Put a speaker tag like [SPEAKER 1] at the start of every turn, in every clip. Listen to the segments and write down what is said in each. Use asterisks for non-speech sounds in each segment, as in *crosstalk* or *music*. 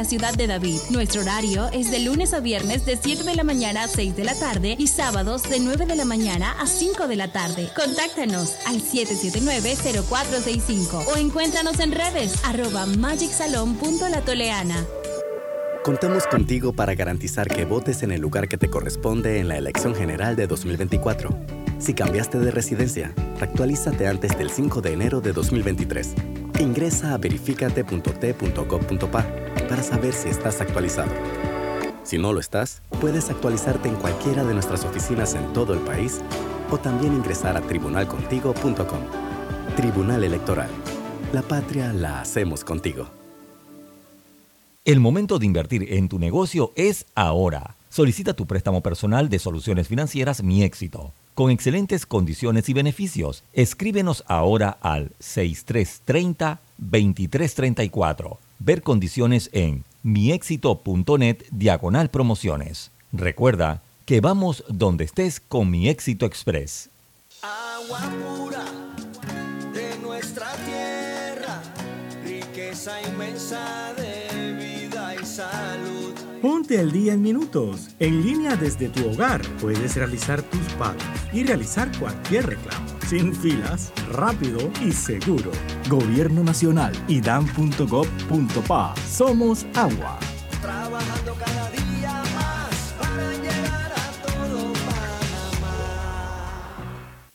[SPEAKER 1] la ciudad de David. Nuestro horario es de lunes a viernes de 7 de la mañana a 6 de la tarde y sábados de 9 de la mañana a 5 de la tarde. Contáctanos al 779-0465 o encuéntranos en redes arroba magicsalon.latoleana.
[SPEAKER 2] Contamos contigo para garantizar que votes en el lugar que te corresponde en la elección general de 2024. Si cambiaste de residencia, actualízate antes del 5 de enero de 2023. Ingresa a verificate.t.gov.pa para saber si estás actualizado. Si no lo estás, puedes actualizarte en cualquiera de nuestras oficinas en todo el país o también ingresar a tribunalcontigo.com. Tribunal Electoral. La patria la hacemos contigo.
[SPEAKER 3] El momento de invertir en tu negocio es ahora. Solicita tu préstamo personal de soluciones financieras Mi Éxito, con excelentes condiciones y beneficios. Escríbenos ahora al 6330-2334. Ver condiciones en miexito.net diagonal promociones. Recuerda que vamos donde estés con Mi Éxito Express.
[SPEAKER 4] Agua pura de nuestra tierra, riqueza inmensa de vida y salud.
[SPEAKER 5] Ponte al día en minutos. En línea desde tu hogar puedes realizar tus pagos y realizar cualquier reclamo. Sin filas, rápido y seguro. Gobierno Nacional y dan.gov.pa. Somos agua.
[SPEAKER 4] Trabajando cada día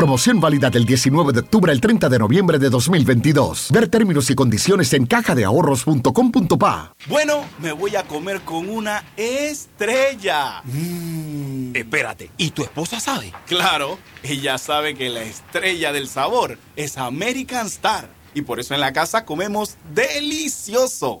[SPEAKER 6] Promoción válida del 19 de octubre al 30 de noviembre de 2022. Ver términos y condiciones en cajadeahorros.com.pa.
[SPEAKER 7] Bueno, me voy a comer con una estrella.
[SPEAKER 8] Espérate, ¿y tu esposa sabe?
[SPEAKER 7] Claro, ella sabe que la estrella del sabor es American Star. Y por eso en la casa comemos delicioso.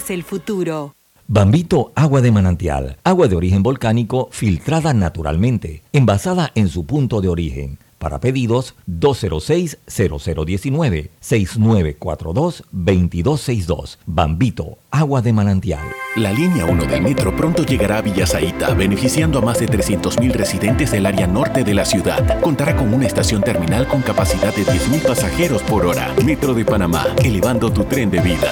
[SPEAKER 9] el futuro.
[SPEAKER 3] Bambito Agua de Manantial, agua de origen volcánico filtrada naturalmente, envasada en su punto de origen. Para pedidos 206-0019-6942-2262. Bambito, agua de manantial.
[SPEAKER 10] La línea 1 del metro pronto llegará a Villasaita, beneficiando a más de 300.000 residentes del área norte de la ciudad. Contará con una estación terminal con capacidad de 10.000 pasajeros por hora. Metro de Panamá, elevando tu tren de vida.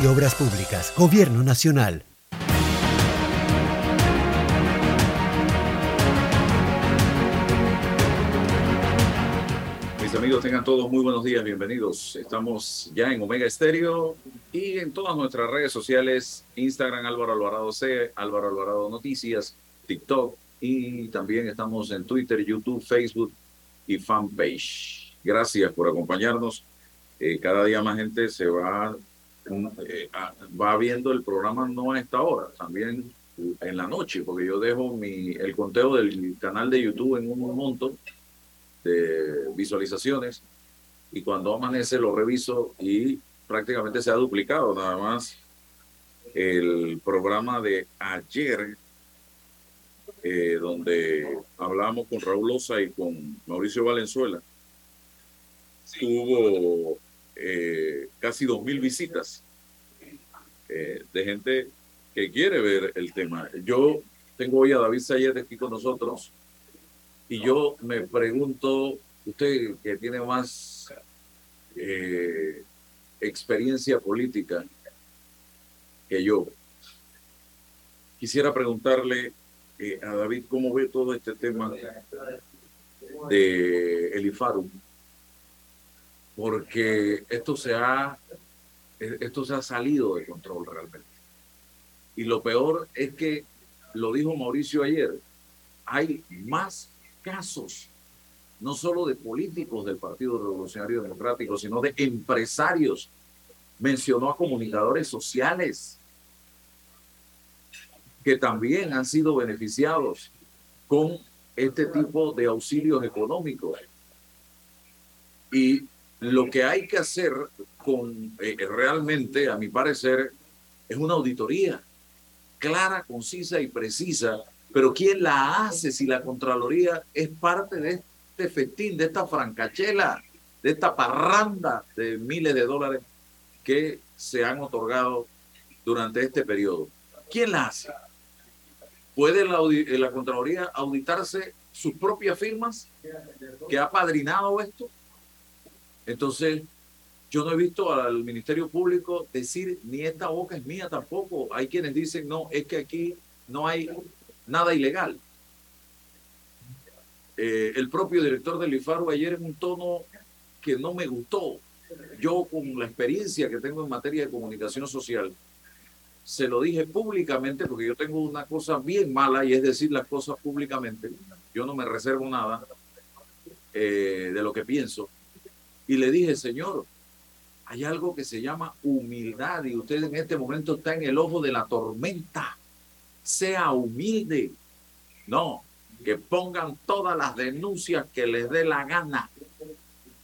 [SPEAKER 11] de Obras Públicas, Gobierno Nacional.
[SPEAKER 12] Mis amigos, tengan todos muy buenos días, bienvenidos. Estamos ya en Omega Estéreo y en todas nuestras redes sociales, Instagram Álvaro Alvarado C, Álvaro Alvarado Noticias, TikTok y también estamos en Twitter, YouTube, Facebook y fanpage. Gracias por acompañarnos. Eh, cada día más gente se va, eh, a- va viendo el programa no a esta hora, también en la noche, porque yo dejo mi, el conteo del canal de YouTube en un monto de visualizaciones y cuando amanece lo reviso y prácticamente se ha duplicado. Nada más el programa de ayer eh, donde hablamos con Raúl Loza y con Mauricio Valenzuela tuvo eh, casi dos mil visitas eh, de gente que quiere ver el tema. Yo tengo hoy a David Sayer aquí con nosotros y yo me pregunto, usted que tiene más eh, experiencia política que yo, quisiera preguntarle eh, a David cómo ve todo este tema de el IFARU, porque esto se ha esto se ha salido de control realmente. Y lo peor es que, lo dijo Mauricio ayer, hay más casos, no solo de políticos del Partido Revolucionario Democrático, sino de empresarios. Mencionó a comunicadores sociales que también han sido beneficiados con este tipo de auxilios económicos. Y lo que hay que hacer con eh, realmente, a mi parecer, es una auditoría clara, concisa y precisa. Pero ¿quién la hace si la Contraloría es parte de este festín, de esta francachela, de esta parranda de miles de dólares que se han otorgado durante este periodo? ¿Quién la hace? ¿Puede la, audi- la Contraloría auditarse sus propias firmas que ha padrinado esto? Entonces, yo no he visto al Ministerio Público decir ni esta boca es mía tampoco. Hay quienes dicen, no, es que aquí no hay nada ilegal. Eh, el propio director del IFARU ayer en un tono que no me gustó. Yo con la experiencia que tengo en materia de comunicación social, se lo dije públicamente porque yo tengo una cosa bien mala y es decir las cosas públicamente. Yo no me reservo nada eh, de lo que pienso. Y le dije, señor, hay algo que se llama humildad y usted en este momento está en el ojo de la tormenta. Sea humilde. No, que pongan todas las denuncias que les dé la gana.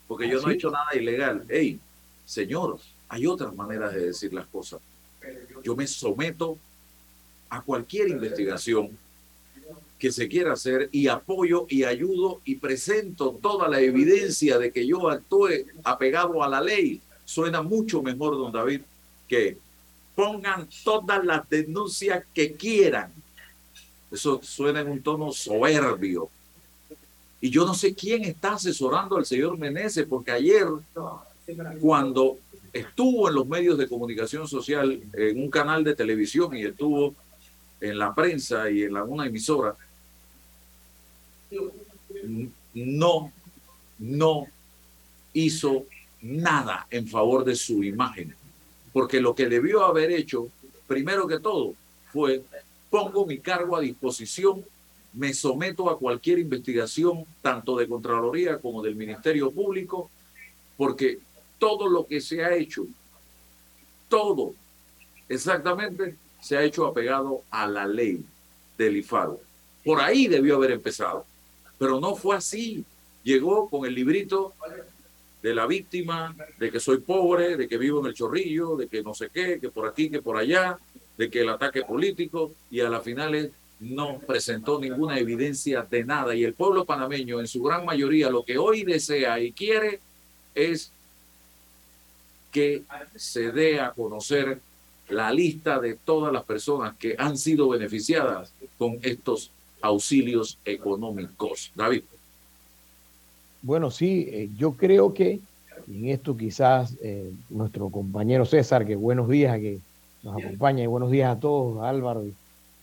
[SPEAKER 12] Porque yo no he hecho nada ilegal. Hey, señor, hay otras maneras de decir las cosas. Yo me someto a cualquier investigación que se quiera hacer y apoyo y ayudo y presento toda la evidencia de que yo actúe apegado a la ley. Suena mucho mejor, don David, que pongan todas las denuncias que quieran. Eso suena en un tono soberbio. Y yo no sé quién está asesorando al señor Meneses, porque ayer, cuando estuvo en los medios de comunicación social, en un canal de televisión y estuvo en la prensa y en la, una emisora, no, no hizo nada en favor de su imagen. Porque lo que debió haber hecho, primero que todo, fue pongo mi cargo a disposición, me someto a cualquier investigación, tanto de Contraloría como del Ministerio Público, porque todo lo que se ha hecho, todo exactamente, se ha hecho apegado a la ley del IFARO. Por ahí debió haber empezado, pero no fue así. Llegó con el librito de la víctima, de que soy pobre, de que vivo en el chorrillo, de que no sé qué, que por aquí, que por allá, de que el ataque político, y a las finales no presentó ninguna evidencia de nada. Y el pueblo panameño, en su gran mayoría, lo que hoy desea y quiere es que se dé a conocer la lista de todas las personas que han sido beneficiadas con estos auxilios económicos. David.
[SPEAKER 13] Bueno, sí, eh, yo creo que en esto quizás eh, nuestro compañero César, que buenos días, que nos acompaña, y buenos días a todos, Álvaro y,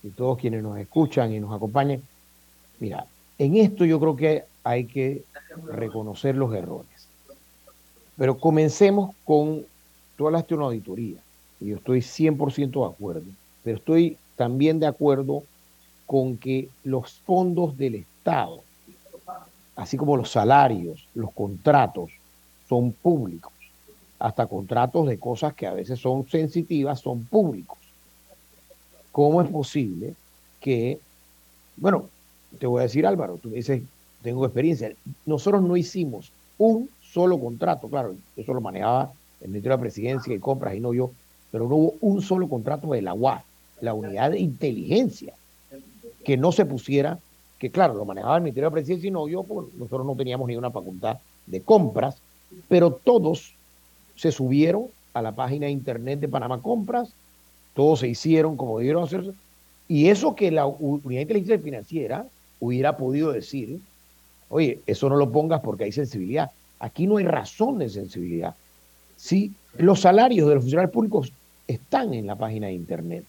[SPEAKER 13] y todos quienes nos escuchan y nos acompañan. Mira, en esto yo creo que hay que reconocer los errores. Pero comencemos con, tú hablaste de una auditoría, y yo estoy 100% de acuerdo, pero estoy también de acuerdo con que los fondos del Estado así como los salarios, los contratos son públicos, hasta contratos de cosas que a veces son sensitivas son públicos. ¿Cómo es posible que, bueno, te voy a decir Álvaro, tú dices, tengo experiencia, nosotros no hicimos un solo contrato, claro, eso lo manejaba el Ministerio de Presidencia y Compras y no yo, pero no hubo un solo contrato de la UAF, la unidad de inteligencia, que no se pusiera, que claro, lo manejaba el Ministerio de Presidencia y no yo, porque nosotros no teníamos ni una facultad de compras, pero todos se subieron a la página de internet de Panamá Compras, todos se hicieron como debieron hacerse, y eso que la unidad de inteligencia financiera hubiera podido decir, oye, eso no lo pongas porque hay sensibilidad. Aquí no hay razón de sensibilidad. Si los salarios de los funcionarios públicos están en la página de internet,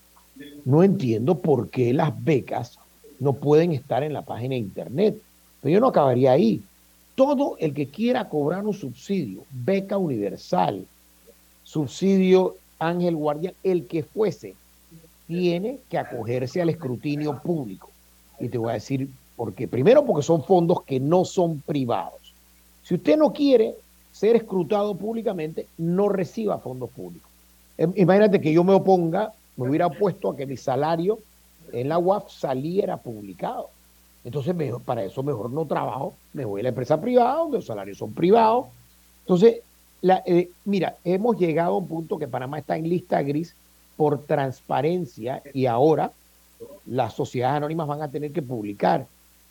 [SPEAKER 13] no entiendo por qué las becas no pueden estar en la página de internet. Pero yo no acabaría ahí. Todo el que quiera cobrar un subsidio, beca universal, subsidio Ángel Guardia, el que fuese, tiene que acogerse al escrutinio público. Y te voy a decir por qué. Primero porque son fondos que no son privados. Si usted no quiere ser escrutado públicamente, no reciba fondos públicos. Em, imagínate que yo me oponga, me hubiera opuesto a que mi salario en la UAF saliera publicado. Entonces, mejor, para eso mejor no trabajo, me voy a la empresa privada, donde los salarios son privados. Entonces, eh, mira, hemos llegado a un punto que Panamá está en lista gris por transparencia y ahora las sociedades anónimas van a tener que publicar.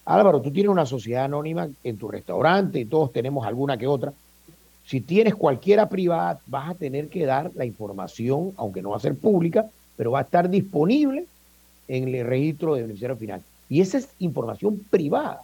[SPEAKER 13] Álvaro, tú tienes una sociedad anónima en tu restaurante y todos tenemos alguna que otra. Si tienes cualquiera privada, vas a tener que dar la información, aunque no va a ser pública, pero va a estar disponible en el registro de beneficiario final. Y esa es información privada.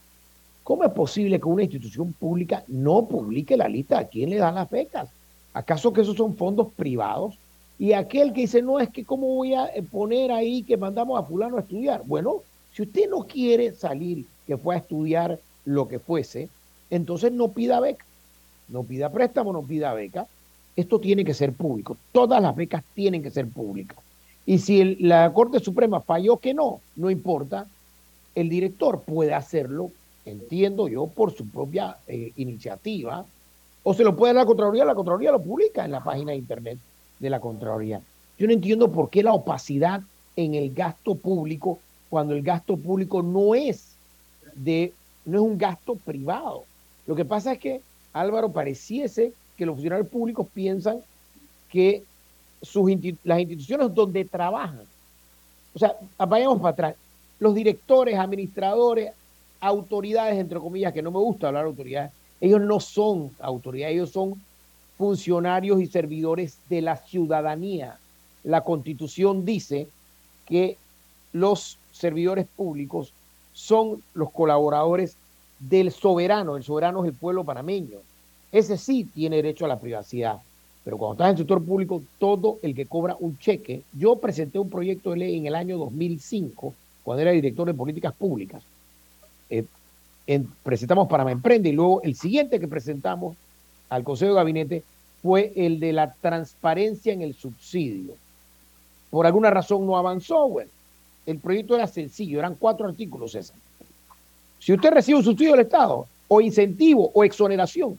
[SPEAKER 13] ¿Cómo es posible que una institución pública no publique la lista a quién le da las becas? ¿Acaso que esos son fondos privados? Y aquel que dice, no, es que cómo voy a eh, poner ahí que mandamos a fulano a estudiar. Bueno, si usted no quiere salir, que fue a estudiar lo que fuese, entonces no pida beca, no pida préstamo, no pida beca. Esto tiene que ser público. Todas las becas tienen que ser públicas. Y si la Corte Suprema falló que no, no importa, el director puede hacerlo, entiendo yo, por su propia eh, iniciativa, o se lo puede dar a la Contraloría, la Contraloría lo publica en la página de internet de la Contraloría. Yo no entiendo por qué la opacidad en el gasto público, cuando el gasto público no es de, no es un gasto privado. Lo que pasa es que, Álvaro, pareciese que los funcionarios públicos piensan que sus las instituciones donde trabajan, o sea, vayamos para atrás, los directores, administradores, autoridades, entre comillas, que no me gusta hablar de autoridades, ellos no son autoridades, ellos son funcionarios y servidores de la ciudadanía. La constitución dice que los servidores públicos son los colaboradores del soberano, el soberano es el pueblo panameño. Ese sí tiene derecho a la privacidad. Pero cuando estás en el sector público, todo el que cobra un cheque, yo presenté un proyecto de ley en el año 2005, cuando era director de políticas públicas. Eh, en- presentamos Panamá Emprende y luego el siguiente que presentamos al Consejo de Gabinete fue el de la transparencia en el subsidio. Por alguna razón no avanzó, bueno. El proyecto era sencillo, eran cuatro artículos. Si usted recibe un subsidio del Estado, o incentivo, o exoneración,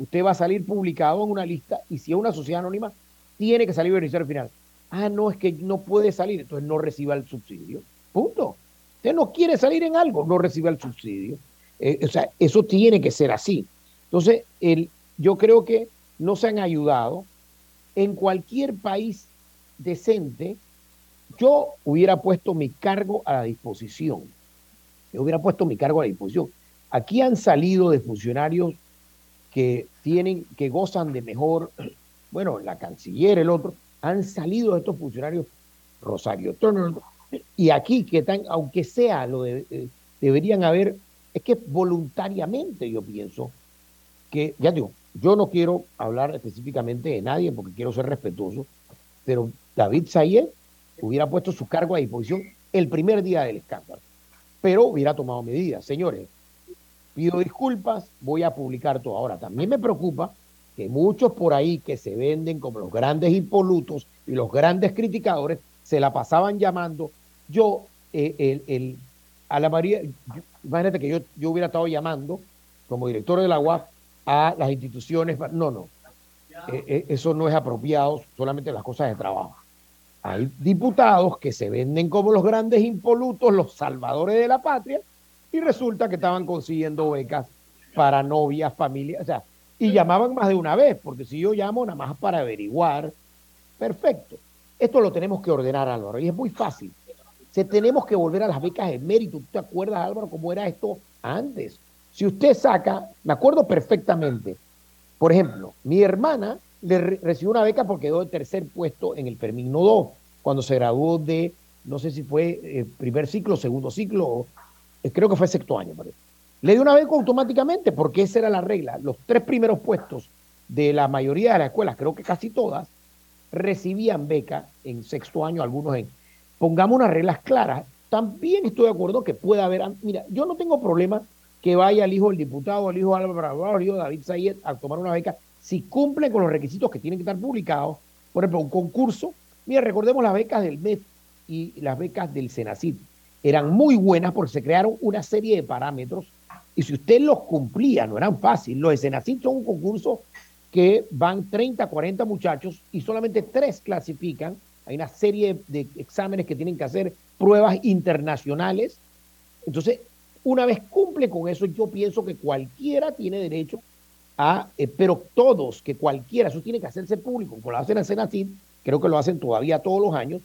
[SPEAKER 13] usted va a salir publicado en una lista y si es una sociedad anónima, tiene que salir beneficiario final. Ah, no, es que no puede salir, entonces no reciba el subsidio. Punto. Usted no quiere salir en algo, no reciba el subsidio. Eh, o sea, eso tiene que ser así. Entonces, el, yo creo que no se han ayudado. En cualquier país decente, yo hubiera puesto mi cargo a la disposición. Yo hubiera puesto mi cargo a la disposición. Aquí han salido de funcionarios que tienen, que gozan de mejor, bueno, la canciller, el otro, han salido estos funcionarios Rosario Turner, y aquí que están, aunque sea lo eh, deberían haber, es que voluntariamente yo pienso que, ya digo, yo no quiero hablar específicamente de nadie porque quiero ser respetuoso, pero David Sayed hubiera puesto su cargo a disposición el primer día del escándalo, pero hubiera tomado medidas. Señores, pido disculpas, voy a publicar todo. Ahora, también me preocupa que muchos por ahí que se venden como los grandes impolutos y los grandes criticadores se la pasaban llamando. Yo, eh, el, el- a la María, imagínate que yo, yo hubiera estado llamando como director de la UAP a las instituciones. No, no. Eh, eh, eso no es apropiado solamente en las cosas de trabajo. Hay diputados que se venden como los grandes impolutos, los salvadores de la patria, y resulta que estaban consiguiendo becas para novias, familias, o sea, y llamaban más de una vez, porque si yo llamo nada más para averiguar, perfecto. Esto lo tenemos que ordenar, Álvaro, y es muy fácil. Se tenemos que volver a las becas de mérito. ¿Tú te acuerdas, Álvaro, cómo era esto antes? Si usted saca, me acuerdo perfectamente, por ejemplo, mi hermana le recibió una beca porque quedó de tercer puesto en el Fermino 2, cuando se graduó de, no sé si fue eh, primer ciclo, segundo ciclo, creo que fue sexto año, parece. Le dio una beca automáticamente porque esa era la regla. Los tres primeros puestos de la mayoría de las escuelas, creo que casi todas, recibían beca en sexto año, algunos en. Pongamos unas reglas claras. También estoy de acuerdo que pueda haber. Mira, yo no tengo problema que vaya el hijo del diputado, el hijo de Álvaro, el hijo de David Sayed a tomar una beca si cumple con los requisitos que tienen que estar publicados. Por ejemplo, un concurso. Mira, recordemos las becas del MED y las becas del Senacid. Eran muy buenas porque se crearon una serie de parámetros y si usted los cumplía, no eran fáciles. Los de son un concurso que van 30, 40 muchachos y solamente tres clasifican. Hay una serie de exámenes que tienen que hacer, pruebas internacionales. Entonces, una vez cumple con eso, yo pienso que cualquiera tiene derecho a, eh, pero todos, que cualquiera, eso tiene que hacerse público, como lo hacen en Senacid, creo que lo hacen todavía todos los años,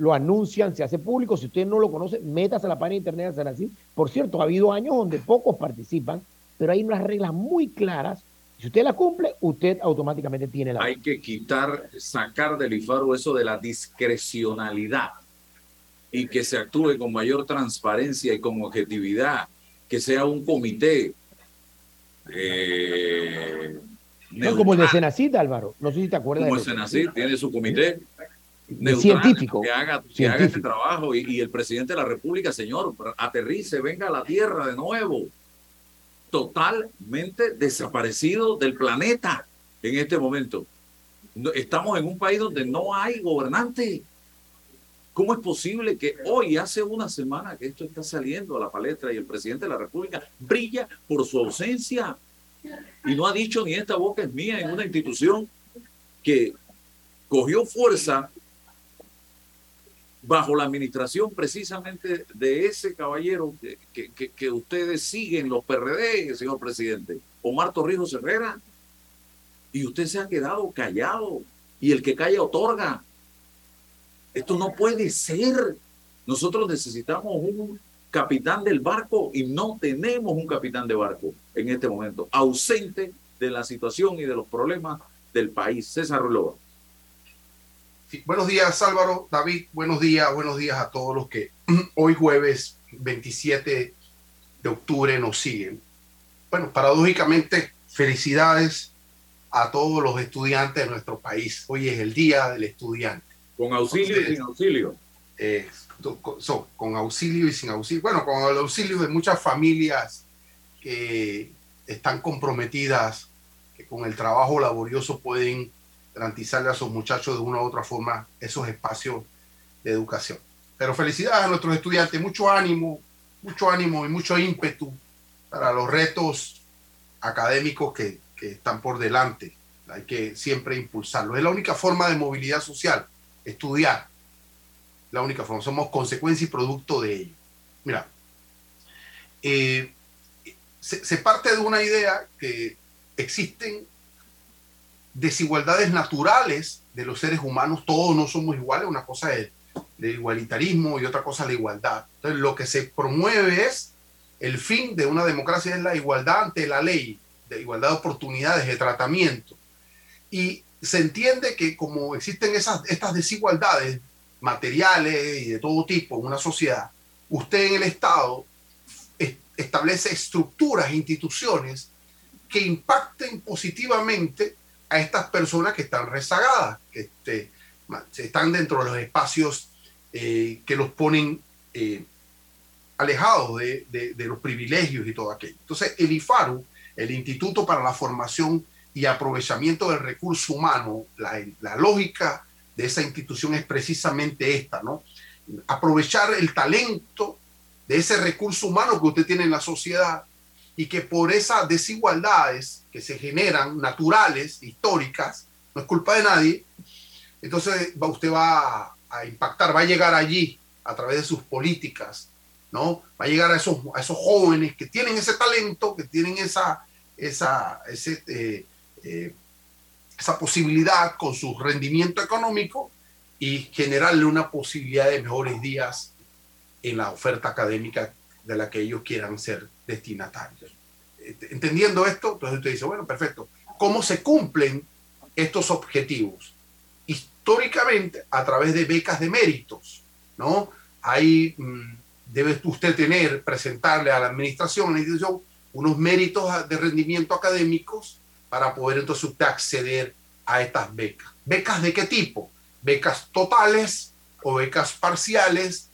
[SPEAKER 13] lo anuncian, se hace público. Si usted no lo conoce, métase a la página de internet de Senacid. Por cierto, ha habido años donde pocos participan, pero hay unas reglas muy claras si usted la cumple, usted automáticamente tiene la.
[SPEAKER 12] Hay que quitar, sacar del IFARO eso de la discrecionalidad y que se actúe con mayor transparencia y con objetividad, que sea un comité. Eh,
[SPEAKER 13] no, como el de Senacid, Álvaro. No sé si te acuerdas.
[SPEAKER 12] Como el Senacid tiene su comité neutral, científico que haga, que haga este trabajo y, y el presidente de la República, señor, aterrice, venga a la tierra de nuevo totalmente desaparecido del planeta en este momento. Estamos en un país donde no hay gobernante. ¿Cómo es posible que hoy, hace una semana que esto está saliendo a la palestra y el presidente de la República brilla por su ausencia y no ha dicho ni esta boca es mía en una institución que cogió fuerza bajo la administración precisamente de ese caballero que, que, ustedes siguen, los PRD, señor presidente, Omar Torrijos Herrera, y usted se ha quedado callado, y el que calla otorga. Esto no puede ser. Nosotros necesitamos un capitán del barco y no tenemos un capitán de barco en este momento, ausente de la situación y de los problemas del país. César Ruloba
[SPEAKER 14] buenos días Álvaro, David, buenos días, buenos días a todos los que *clears throat* hoy jueves 27 de octubre nos siguen. Bueno, paradójicamente, felicidades a todos los estudiantes de nuestro país. Hoy es el Día del Estudiante.
[SPEAKER 12] ¿Con auxilio y sin auxilio?
[SPEAKER 14] Eh, con auxilio y sin auxilio. Bueno, con el auxilio de muchas familias que están comprometidas, que con el trabajo laborioso pueden garantizarle a sus muchachos de una u otra forma esos espacios de educación. Pero felicidades a nuestros estudiantes, mucho ánimo, mucho ánimo y mucho ímpetu para los retos académicos que, que están por delante. Hay que siempre impulsarlos. Es la única forma de movilidad social, estudiar. La única forma. Somos consecuencia y producto de ello. Mira, eh, se, se parte de una idea que existen desigualdades naturales de los seres humanos, todos no somos iguales, una cosa es el igualitarismo y otra cosa la igualdad. Entonces, lo que se promueve es el fin de una democracia es la igualdad ante la ley, de igualdad de oportunidades, de tratamiento. Y se entiende que como existen esas, estas desigualdades materiales y de todo tipo en una sociedad, usted en el Estado establece estructuras, instituciones que impacten positivamente a estas personas que están rezagadas, que este, están dentro de los espacios eh, que los ponen eh, alejados de, los privilegios y todo aquello. Entonces, el IFARU, el Instituto para la Formación y Aprovechamiento del Recurso Humano, la, la lógica de esa institución es precisamente esta, ¿no? Aprovechar el talento de ese recurso humano que usted tiene en la sociedad y que por esas desigualdades que se generan, naturales, históricas, no es culpa de nadie, entonces va, usted va a, impactar, va a llegar allí a través de sus políticas, ¿no? Va a llegar a esos, a esos jóvenes que tienen ese talento, que tienen esa, esa, ese, eh, eh, esa posibilidad con su rendimiento económico y generarle una posibilidad de mejores días en la oferta académica de la que ellos quieran ser destinatarios. Entendiendo esto, entonces usted dice, bueno, perfecto, ¿cómo se cumplen estos objetivos? Históricamente, a través de becas de méritos, ¿no? Ahí mm, debe usted tener, presentarle a la administración, a la institución, unos méritos de rendimiento académicos para poder entonces usted acceder a estas becas. ¿Becas de qué tipo? Becas totales o becas parciales,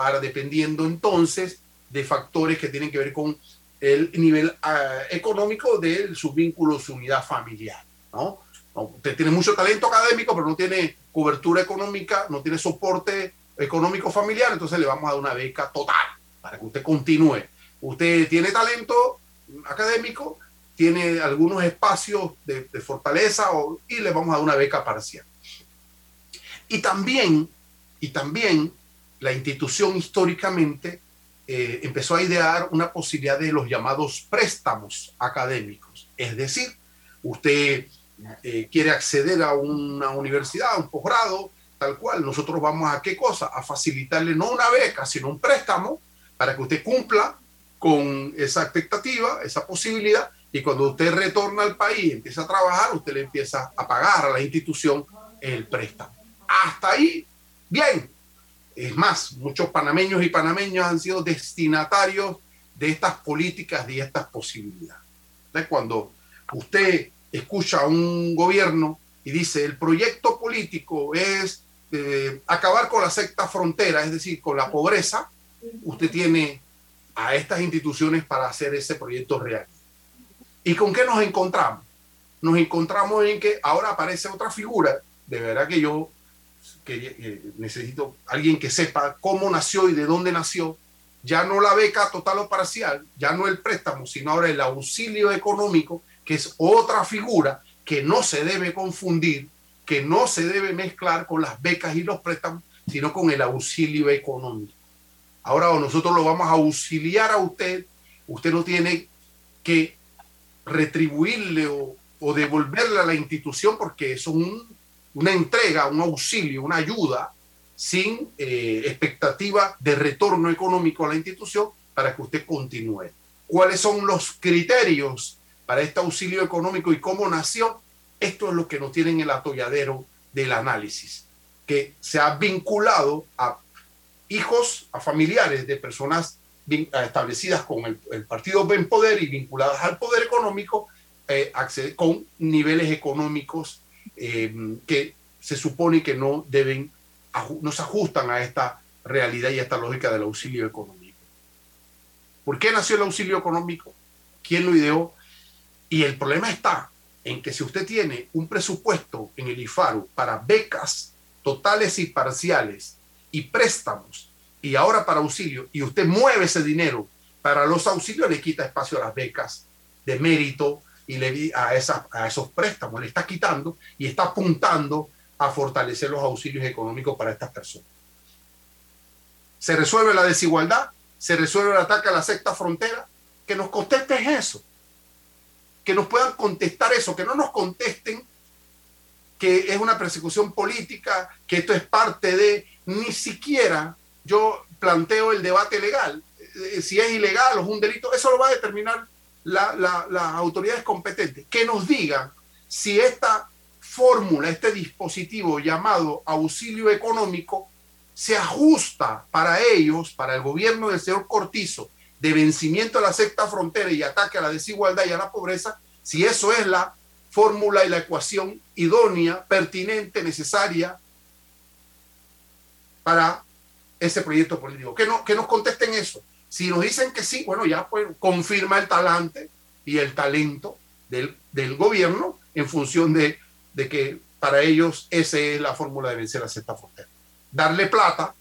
[SPEAKER 14] para dependiendo entonces de factores que tienen que ver con el nivel ah, económico de su vínculo, su unidad familiar. ¿no? Usted tiene mucho talento académico, pero no tiene cobertura económica, no tiene soporte económico familiar, entonces le vamos a dar una beca total para que usted continúe. Usted tiene talento académico, tiene algunos espacios de, fortaleza y le vamos a dar una beca parcial. Y también, y también la institución históricamente eh, empezó a idear una posibilidad de los llamados préstamos académicos. Es decir, usted eh, quiere acceder a una universidad, a un posgrado, tal cual, nosotros vamos a qué cosa? A facilitarle no una beca, sino un préstamo para que usted cumpla con esa expectativa, esa posibilidad, y cuando usted retorna al país y empieza a trabajar, usted le empieza a pagar a la institución el préstamo. Hasta ahí, bien. Es más, muchos panameños y panameños han sido destinatarios de estas políticas, de estas posibilidades. Cuando usted escucha a un gobierno y dice el proyecto político es eh, acabar con la secta frontera, es decir, con la pobreza, usted tiene a estas instituciones para hacer ese proyecto real. ¿Y con qué nos encontramos? Nos encontramos en que ahora aparece otra figura, de verdad que yo que, necesito alguien que sepa cómo nació y de dónde nació, ya no la beca total o parcial, ya no el préstamo, sino ahora el auxilio económico, que es otra figura que no se debe confundir, que no se debe mezclar con las becas y los préstamos, sino con el auxilio económico. Ahora nosotros lo vamos a auxiliar a usted, usted no tiene que retribuirle o, devolverle a la institución porque es un, una entrega, un auxilio, una ayuda sin eh, expectativa de retorno económico a la institución para que usted continúe. ¿Cuáles son los criterios para este auxilio económico y cómo nació? Esto es lo que nos tiene en el atolladero del análisis, que se ha vinculado a hijos, a familiares de personas establecidas con el, partido Ben Poder y vinculadas al poder económico, eh, con niveles económicos eh, que se supone que no deben, no se ajustan a esta realidad y a esta lógica del auxilio económico. ¿Por qué nació el auxilio económico? ¿Quién lo ideó? Y el problema está en que si usted tiene un presupuesto en el IFARU para becas totales y parciales y préstamos y ahora para auxilio, y usted mueve ese dinero para los auxilios, le quita espacio a las becas de mérito y le a, esa, a esos préstamos, le está quitando y está apuntando a fortalecer los auxilios económicos para estas personas. ¿Se resuelve la desigualdad? ¿Se resuelve el ataque a la sexta frontera? Que nos contesten eso. Que nos puedan contestar eso, que no nos contesten que es una persecución política, que esto es parte de, ni siquiera yo planteo el debate legal. Eh, si es ilegal o es un delito, eso lo va a determinar las la, autoridades competentes. Que nos digan si esta fórmula, este dispositivo llamado auxilio económico, se ajusta para ellos, para el gobierno del señor Cortizo, de vencimiento a la sexta frontera y ataque a la desigualdad y a la pobreza, si eso es la fórmula y la ecuación idónea, pertinente, necesaria para ese proyecto político. Que, no, que nos contesten eso. Si nos dicen que sí, bueno, ya pues confirma el talante y el talento del, del gobierno en función de, de, que para ellos esa es la fórmula de vencer a esta frontera. Darle plata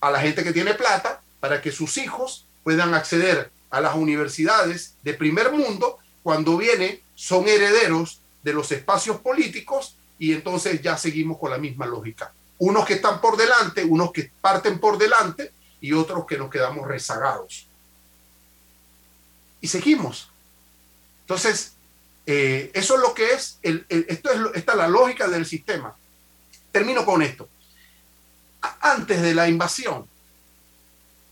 [SPEAKER 14] a la gente que tiene plata para que sus hijos puedan acceder a las universidades de primer mundo, cuando viene son herederos de los espacios políticos y entonces ya seguimos con la misma lógica. Unos que están por delante, unos que parten por delante y otros que nos quedamos rezagados. Y seguimos. Entonces, eh, eso es lo que es, el, esto es, esta es la lógica del sistema. Termino con esto. Antes de la invasión,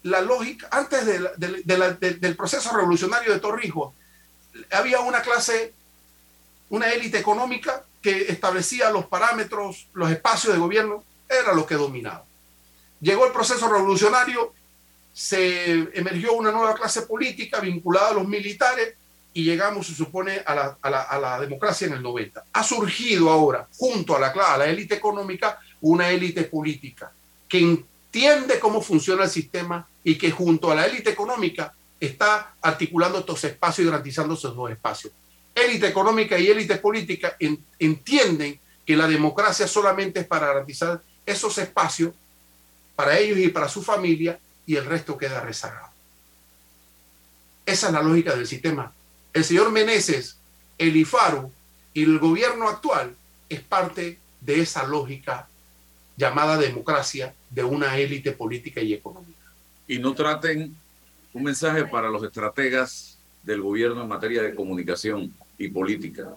[SPEAKER 14] la lógica, antes del proceso revolucionario de Torrijos, había una clase, una élite económica que establecía los parámetros, los espacios de gobierno, era lo que dominaba. Llegó el proceso revolucionario, se emergió una nueva clase política vinculada a los militares y llegamos, se supone, a la, democracia en el 90. Ha surgido ahora, junto a la, a la élite económica, una élite política que entiende cómo funciona el sistema y que junto a la élite económica está articulando estos espacios y garantizando esos dos espacios. Élite económica y élite política entienden que la democracia solamente es para garantizar esos espacios para ellos y para su familia y el resto queda rezagado. Esa es la lógica del sistema. El señor Meneses, el IFARU y el gobierno actual es parte de esa lógica llamada democracia de una élite política y económica.
[SPEAKER 12] Y no traten un mensaje para los estrategas del gobierno en materia de comunicación y política.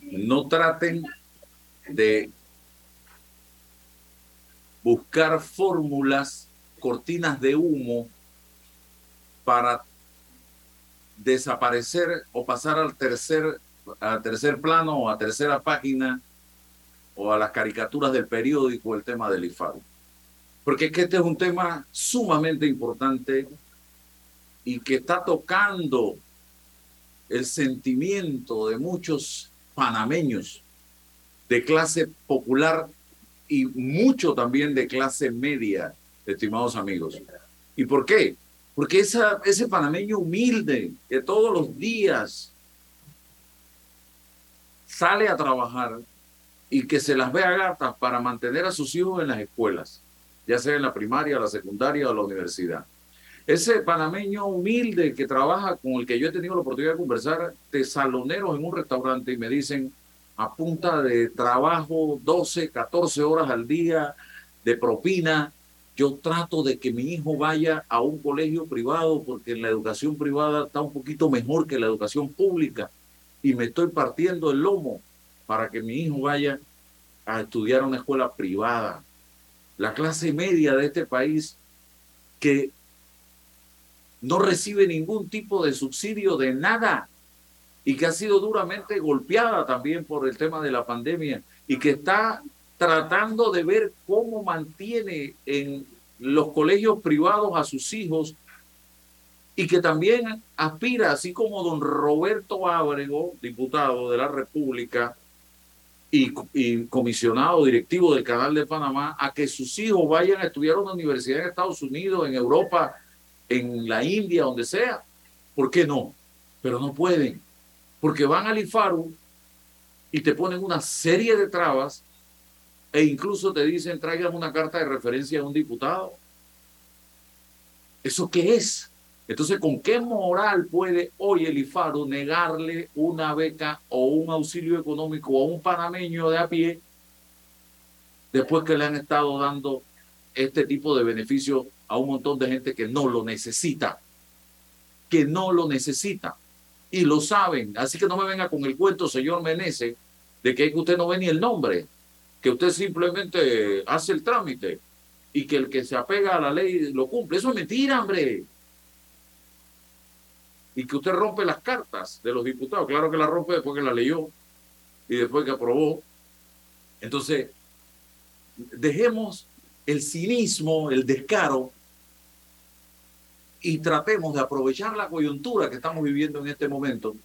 [SPEAKER 12] No traten de buscar fórmulas, cortinas de humo para desaparecer o pasar al tercer, al tercer plano o a tercera página o a las caricaturas del periódico el tema del IFARU. Porque es que este es un tema sumamente importante y que está tocando el sentimiento de muchos panameños de clase popular y mucho también de clase media, estimados amigos. ¿Y por qué? Porque esa, ese panameño humilde que todos los días sale a trabajar y que se las ve a gatas para mantener a sus hijos en las escuelas, ya sea en la primaria, la secundaria o la universidad. Ese panameño humilde que trabaja con el que yo he tenido la oportunidad de conversar de saloneros en un restaurante y me dicen a punta de trabajo 12, 14 horas al día de propina, yo trato de que mi hijo vaya a un colegio privado porque la educación privada está un poquito mejor que la educación pública. Y me estoy partiendo el lomo para que mi hijo vaya a estudiar a una escuela privada. La clase media de este país que no recibe ningún tipo de subsidio de nada y que ha sido duramente golpeada también por el tema de la pandemia y que está tratando de ver cómo mantiene en los colegios privados a sus hijos y que también aspira, así como don Roberto Ábrego, diputado de la República y, y, comisionado directivo del Canal de Panamá, a que sus hijos vayan a estudiar a una universidad en Estados Unidos, en Europa, en la India, donde sea. ¿Por qué no? Pero no pueden, porque van al IFARU y te ponen una serie de trabas e incluso te dicen traigan una carta de referencia de un diputado. ¿Eso qué es? Entonces, ¿con qué moral puede hoy el IFARU negarle una beca o un auxilio económico a un panameño de a pie después que le han estado dando este tipo de beneficios a un montón de gente que no lo necesita, que no lo necesita y lo saben. Así que no me venga con el cuento, señor Menezes, de que usted no ve ni el nombre, que usted simplemente hace el trámite y que el que se apega a la ley lo cumple. Eso es mentira, hombre. Y que usted rompe las cartas de los diputados. Claro que la rompe después que la leyó y después que aprobó. Entonces, dejemos el cinismo, el descaro y tratemos de aprovechar la coyuntura que estamos viviendo en este momento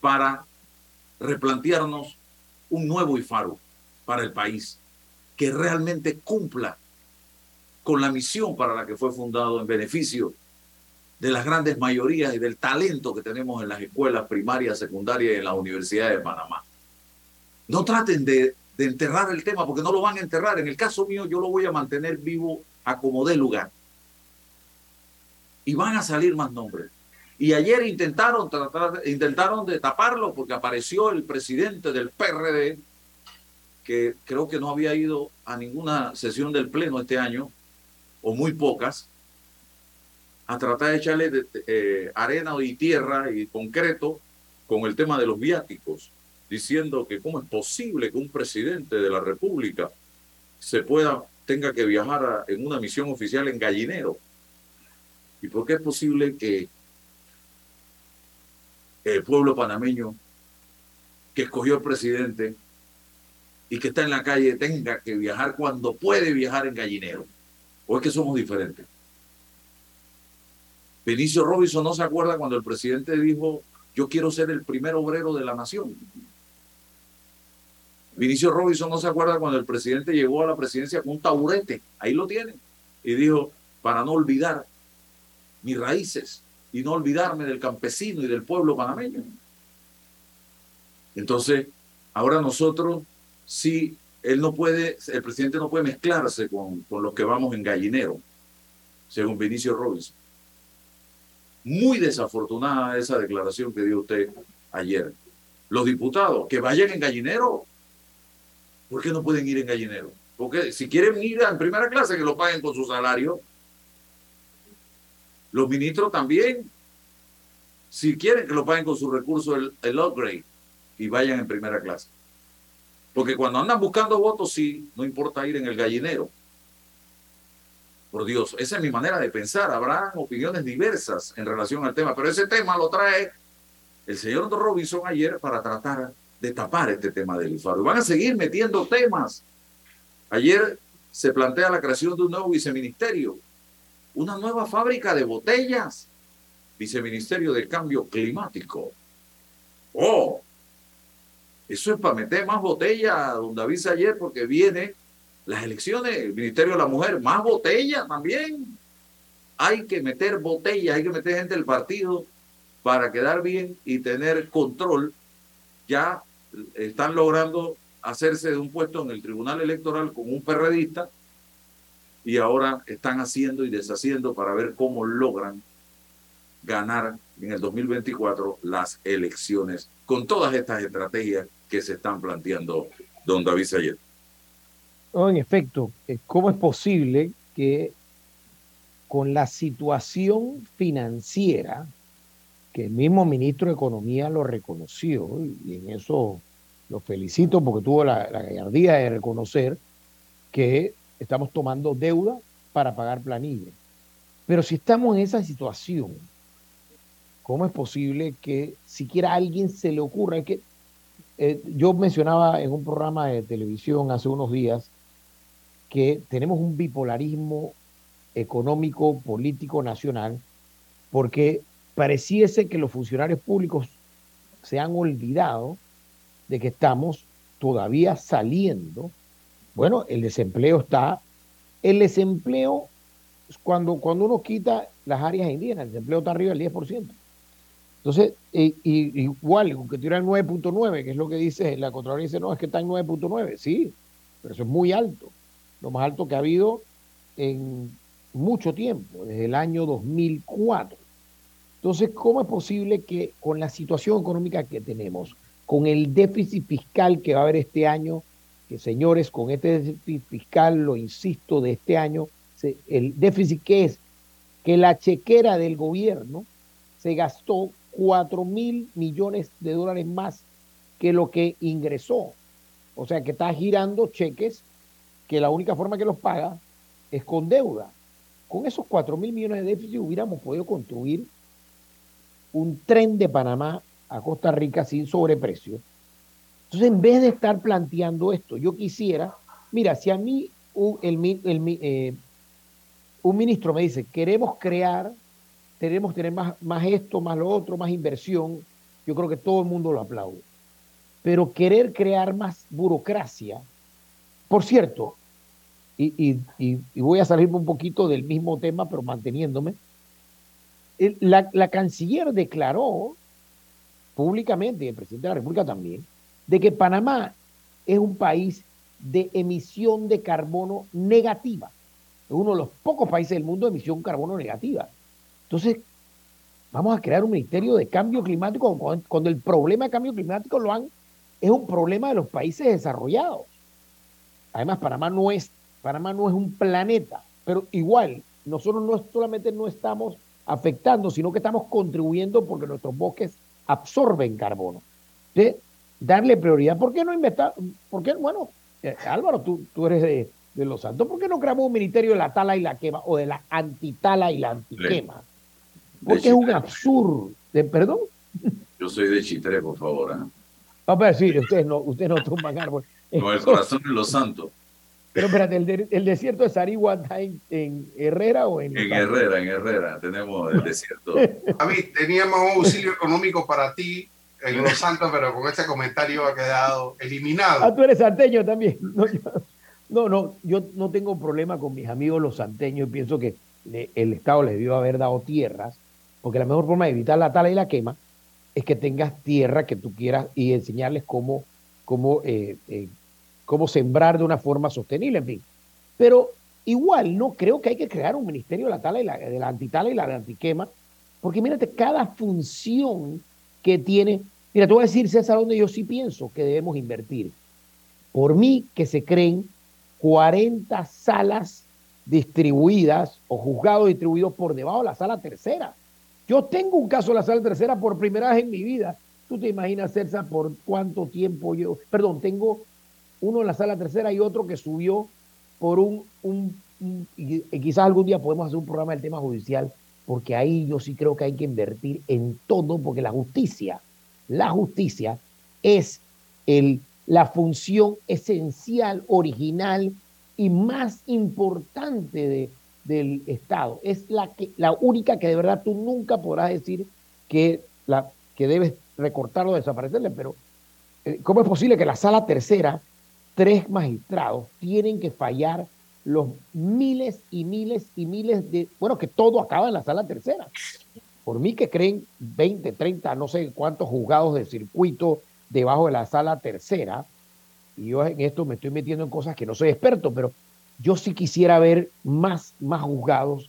[SPEAKER 12] para replantearnos un nuevo IFARU para el país que realmente cumpla con la misión para la que fue fundado en beneficio de las grandes mayorías y del talento que tenemos en las escuelas primarias, secundarias y en las universidades de Panamá. No traten de, de enterrar el tema porque no lo van a enterrar. En el caso mío yo lo voy a mantener vivo a como dé lugar y van a salir más nombres. Y ayer intentaron, intentaron de taparlo porque apareció el presidente del PRD, que creo que no había ido a ninguna sesión del Pleno este año, o muy pocas, a tratar de echarle eh, arena y tierra y concreto con el tema de los viáticos, diciendo que cómo es posible que un presidente de la República se pueda, tenga que viajar en una misión oficial en Gallinero. ¿Y por qué es posible que el pueblo panameño que escogió el presidente y que está en la calle tenga que viajar cuando puede viajar en Gallinero? ¿O es que somos diferentes? Benicio Robinson no se acuerda cuando el presidente dijo, yo quiero ser el primer obrero de la nación. Vinicio Robinson no se acuerda cuando el presidente llegó a la presidencia con un taburete, ahí lo tiene, y dijo, para no olvidar mis raíces y no olvidarme del campesino y del pueblo panameño. Entonces, ahora nosotros, sí, él no puede, el presidente no puede mezclarse con, con los que vamos en gallinero, según Vinicio Robinson. Muy desafortunada esa declaración que dio usted ayer. Los diputados que vayan en gallinero, ¿por qué no pueden ir en gallinero? Porque si quieren ir en primera clase, que lo paguen con su salario. Los ministros también, si quieren que lo paguen con su recurso el, el upgrade y vayan en primera clase. Porque cuando andan buscando votos, sí, no importa ir en el gallinero. Por Dios, esa es mi manera de pensar. Habrá opiniones diversas en relación al tema, pero ese tema lo trae el señor Robinson ayer para tratar de tapar este tema del IFARO. Y van a seguir metiendo temas. Ayer se plantea la creación de un nuevo viceministerio, una nueva fábrica de botellas, viceministerio del cambio climático. Oh, eso es para meter más botellas, don David ayer, porque viene las elecciones, el Ministerio de la Mujer, más botellas también. Hay que meter botellas, hay que meter gente del partido para quedar bien y tener control. Ya están logrando hacerse de un puesto en el Tribunal Electoral con un perredista y ahora están haciendo y deshaciendo para ver cómo logran ganar en el 2024 las elecciones con todas estas estrategias que se están planteando, don David Sayer.
[SPEAKER 13] En efecto, eh, ¿cómo es posible que con la situación financiera, que el mismo ministro de Economía lo reconoció, y en eso lo felicito porque tuvo la, la gallardía de reconocer que estamos tomando deuda para pagar planilla. Pero si estamos en esa situación, ¿cómo es posible que siquiera a alguien se le ocurra? Que eh, yo mencionaba en un programa de televisión hace unos días que tenemos un bipolarismo económico, político, nacional, porque pareciese que los funcionarios públicos se han olvidado de que estamos todavía saliendo. Bueno, el desempleo está, el desempleo, cuando, cuando uno quita las áreas indígenas, el desempleo está arriba del 10%. Entonces, y, y, igual, aunque tuviera el 9.9, que es lo que dice la Contraloría, dice, no, es que está en 9.9, sí, pero eso es muy alto, lo más alto que ha habido en mucho tiempo, desde el año 2004. Entonces, ¿cómo es posible que con la situación económica que tenemos, con el déficit fiscal que va a haber este año, que señores, con este déficit fiscal, lo insisto, de este año, el déficit que es que la chequera del gobierno se gastó 4 mil millones de dólares más que lo que ingresó. O sea que está girando cheques que la única forma que los paga es con deuda. Con esos 4 mil millones de déficit hubiéramos podido construir un tren de Panamá a Costa Rica sin sobreprecio. Entonces, en vez de estar planteando esto, yo quisiera, mira, si a mí eh, un ministro me dice, queremos crear, queremos tener más, más esto, más lo otro, más inversión, yo creo que todo el mundo lo aplaude. Pero querer crear más burocracia, por cierto, y, voy a salirme un poquito del mismo tema, pero manteniéndome, la, la canciller declaró públicamente, y el presidente de la República también, de que Panamá es un país de emisión de carbono negativa. Es uno de los pocos países del mundo de emisión de carbono negativa. Entonces, vamos a crear un ministerio de cambio climático cuando, el problema de cambio climático lo han, es un problema de los países desarrollados. Además, Panamá no es, Panamá no es un planeta, pero igual, nosotros no solamente no estamos afectando, sino que estamos contribuyendo porque nuestros bosques absorben carbono. De darle prioridad. ¿Por qué no inventar? ¿Por qué? Bueno, eh, Álvaro, tú, tú eres de, de Los Santos. ¿Por qué no creamos un ministerio de la tala y la quema o de la antitala y la antiquema? Porque es un absurdo. De, ¿Perdón?
[SPEAKER 12] Yo soy de Chitré, por favor. ¿ah?
[SPEAKER 13] No, pero sí, ustedes no, ustedes no tumban árboles.
[SPEAKER 12] No, el corazón de los santos.
[SPEAKER 13] Pero espérate, ¿el, de- el desierto de Sarigua está en, en Herrera o en...?
[SPEAKER 12] En Herrera, en Herrera, tenemos el desierto. *laughs*
[SPEAKER 14] David, teníamos un auxilio económico para ti Los Santos, pero con ese comentario ha quedado eliminado.
[SPEAKER 13] Ah, tú eres santeño también. *laughs* No, no, yo no tengo problema con mis amigos los santeños pienso que el Estado les debió haber dado tierras, porque la mejor forma de evitar la tala y la quema es que tengas tierra que tú quieras y enseñarles cómo, cómo, eh, eh, cómo sembrar de una forma sostenible, en fin. Pero igual no creo que hay que crear un ministerio de la tala y la, de la antitala y la de antiquema, porque mírate, cada función que tiene, mira, te voy a decir, César, donde yo sí pienso que debemos invertir. Por mí, que se creen 40 salas distribuidas o juzgados distribuidos por debajo de la sala tercera. Yo tengo un caso de la sala tercera por primera vez en mi vida. Tú te imaginas, César, por cuánto tiempo yo. Perdón, tengo uno en la sala tercera y otro que subió por un. un- un- y, quizás algún día podemos hacer un programa del tema judicial, porque ahí yo sí creo que hay que invertir en todo, porque la justicia, la justicia es el, la función esencial, original y más importante de, del Estado. Es la, que, la única que de verdad tú nunca podrás decir que, la, que debes recortarlo o desaparecerle, pero eh, ¿cómo es posible que la sala tercera, tres magistrados, tienen que fallar los miles y miles y miles de, bueno, que todo acaba en la sala tercera? Por mí que creen 20, 30, no sé cuántos juzgados de circuito debajo de la sala tercera, y yo en esto me estoy metiendo en cosas que no soy experto, pero yo sí quisiera ver más, más juzgados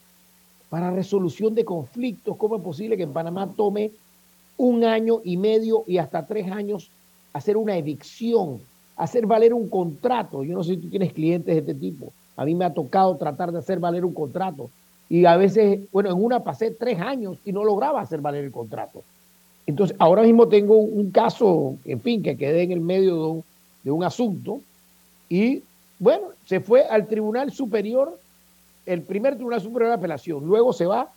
[SPEAKER 13] para resolución de conflictos. ¿Cómo es posible que en Panamá tome un año y medio y hasta tres años hacer una evicción, hacer valer un contrato? Yo no sé si tú tienes clientes de este tipo. A mí me ha tocado tratar de hacer valer un contrato. Y a veces, bueno, en una pasé tres años y no lograba hacer valer el contrato. Entonces, ahora mismo tengo un caso, en fin, que quedé en el medio de un, asunto y, bueno, se fue al Tribunal Superior, el primer Tribunal Superior de Apelación, luego se va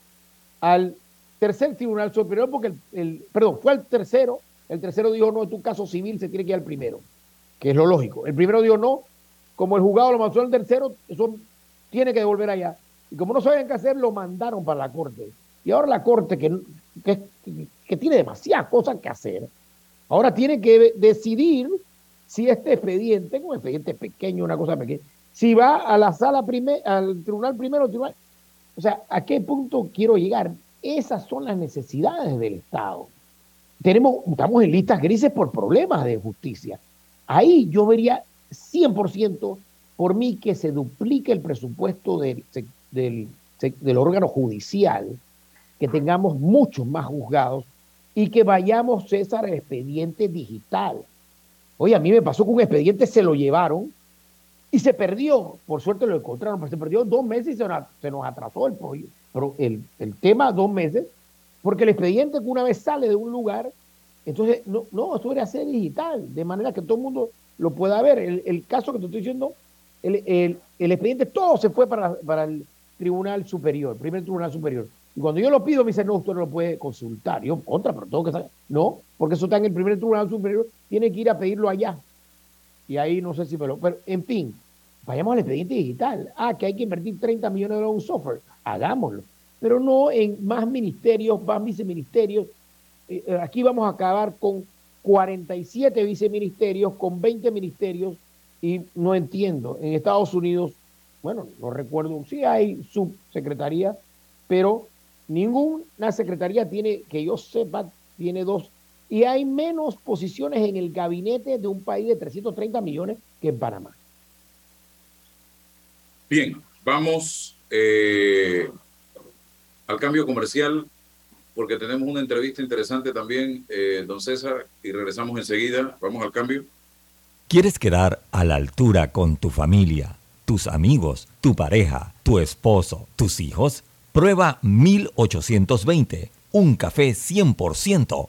[SPEAKER 13] al tercer Tribunal Superior porque, el, el- perdón, fue al tercero, el tercero dijo, no, es un caso civil, se tiene que ir al primero, que es lo lógico. El primero dijo, no, como el juzgado lo mandó al tercero, eso tiene que devolver allá. Y como no sabían qué hacer, lo mandaron para la corte. Y ahora la corte, que, que, tiene demasiadas cosas que hacer, ahora tiene que decidir si este expediente, un expediente pequeño, una cosa pequeña, si va a la sala primer, al tribunal primero, tribunal. O sea, ¿a qué punto quiero llegar? Esas son las necesidades del Estado. Tenemos, estamos en listas grises por problemas de justicia. Ahí yo vería 100% por mí que se duplique el presupuesto del, órgano judicial, que tengamos muchos más juzgados y que vayamos, César, al expediente digital. Oye, a mí me pasó que un expediente se lo llevaron y se perdió. Por suerte lo encontraron, pero se perdió dos meses y se nos, atrasó el, pero el, el tema dos meses, porque el expediente que una vez sale de un lugar, entonces, no, no, eso debería ser digital, de manera que todo el mundo lo pueda ver. El, el caso que te estoy diciendo, el, el, el expediente, todo se fue para, para el Tribunal Superior, primer Tribunal Superior. Y cuando yo lo pido, me dice, no, usted no lo puede consultar. Yo, contra, pero tengo que saber. No, porque eso está en el primer Tribunal Superior, tiene que ir a pedirlo allá. Y ahí no sé si me lo... Pero, en fin, vayamos al expediente digital. Ah, que hay que invertir 30 millones de dólares en software. Hagámoslo. Pero no en más ministerios, más viceministerios. Eh, eh, aquí vamos a acabar con 47 viceministerios, con 20 ministerios, y no entiendo. En Estados Unidos, bueno, no recuerdo, sí hay subsecretaría, pero ninguna secretaría tiene, que yo sepa, tiene dos. Y hay menos posiciones en el gabinete de un país de 330 millones que en Panamá.
[SPEAKER 12] Bien, vamos eh, al cambio comercial porque tenemos una entrevista interesante también, eh, don César, y regresamos enseguida. Vamos al cambio.
[SPEAKER 3] ¿Quieres quedar a la altura con tu familia, tus amigos, tu pareja, tu esposo, tus hijos? Prueba 1820 un café 100%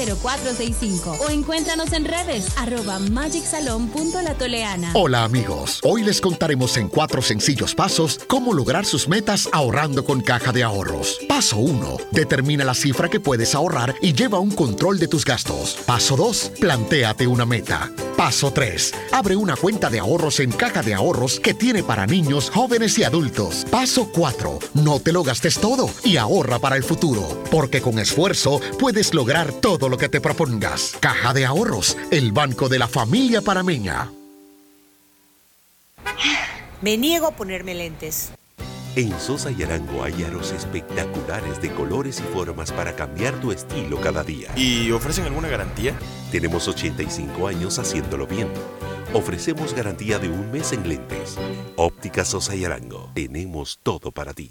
[SPEAKER 1] 779-0465 o encuéntranos en redes arroba magicsalon.latoleana.
[SPEAKER 6] Hola amigos, hoy les contaremos en cuatro sencillos pasos cómo lograr sus metas ahorrando con caja de ahorros. Paso 1. Determina la cifra que puedes ahorrar y lleva un control de tus gastos. Paso 2. Plantéate una meta. Paso 3. Abre una cuenta de ahorros en caja de ahorros que tiene para niños, jóvenes y adultos. Paso 4. No te lo gastes todo y ahorra para el futuro, porque con esfuerzo puedes lograr todo lo que te propongas. Caja de ahorros, el banco de la familia parameña.
[SPEAKER 15] Me niego a ponerme lentes.
[SPEAKER 16] En Sosa y Arango hay aros espectaculares de colores y formas para cambiar tu estilo cada día.
[SPEAKER 17] ¿Y ofrecen alguna garantía?
[SPEAKER 16] Tenemos 85 años haciéndolo bien. Ofrecemos garantía de un mes en lentes. Óptica Sosa y Arango. Tenemos todo para ti.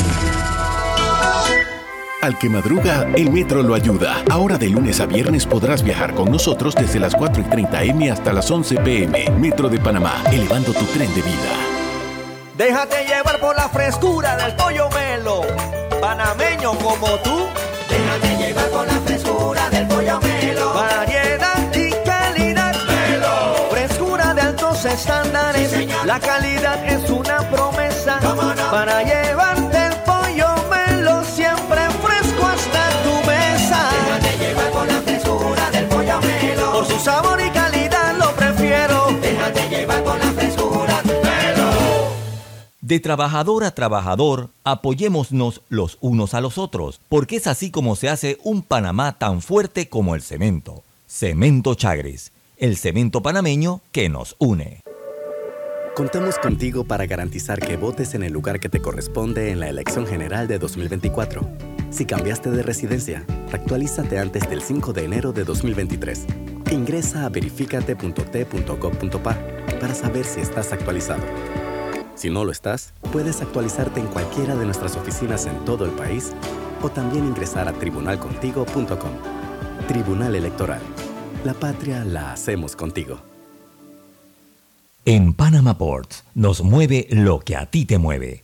[SPEAKER 10] Al que madruga, el metro lo ayuda. Ahora de lunes a viernes podrás viajar con nosotros desde las 4 y 30 M hasta las 11 PM. Metro de Panamá, elevando tu tren de vida.
[SPEAKER 4] Déjate llevar por la frescura del pollo melo. Panameño como tú. Déjate llevar por la frescura del pollo melo. Variedad y calidad. Melo. Frescura de altos estándares. la calidad es una promesa. Para llevarte sabor y calidad lo prefiero. Déjate llevar por la frescura melo.
[SPEAKER 3] De trabajador a trabajador, apoyémonos los unos a los otros, porque es así como se hace un Panamá tan fuerte como el cemento. Cemento Chagres, el cemento panameño que nos une.
[SPEAKER 2] Contamos contigo para garantizar que votes en el lugar que te corresponde en la elección general de 2024. Si cambiaste de residencia, actualízate antes del 5 de enero de 2023. Ingresa a verificate.t.gov.pa para saber si estás actualizado. Si no lo estás, puedes actualizarte en cualquiera de nuestras oficinas en todo el país o también ingresar a tribunalcontigo.com. Tribunal Electoral. La patria la hacemos contigo.
[SPEAKER 3] En Panama Ports nos mueve lo que a ti te mueve.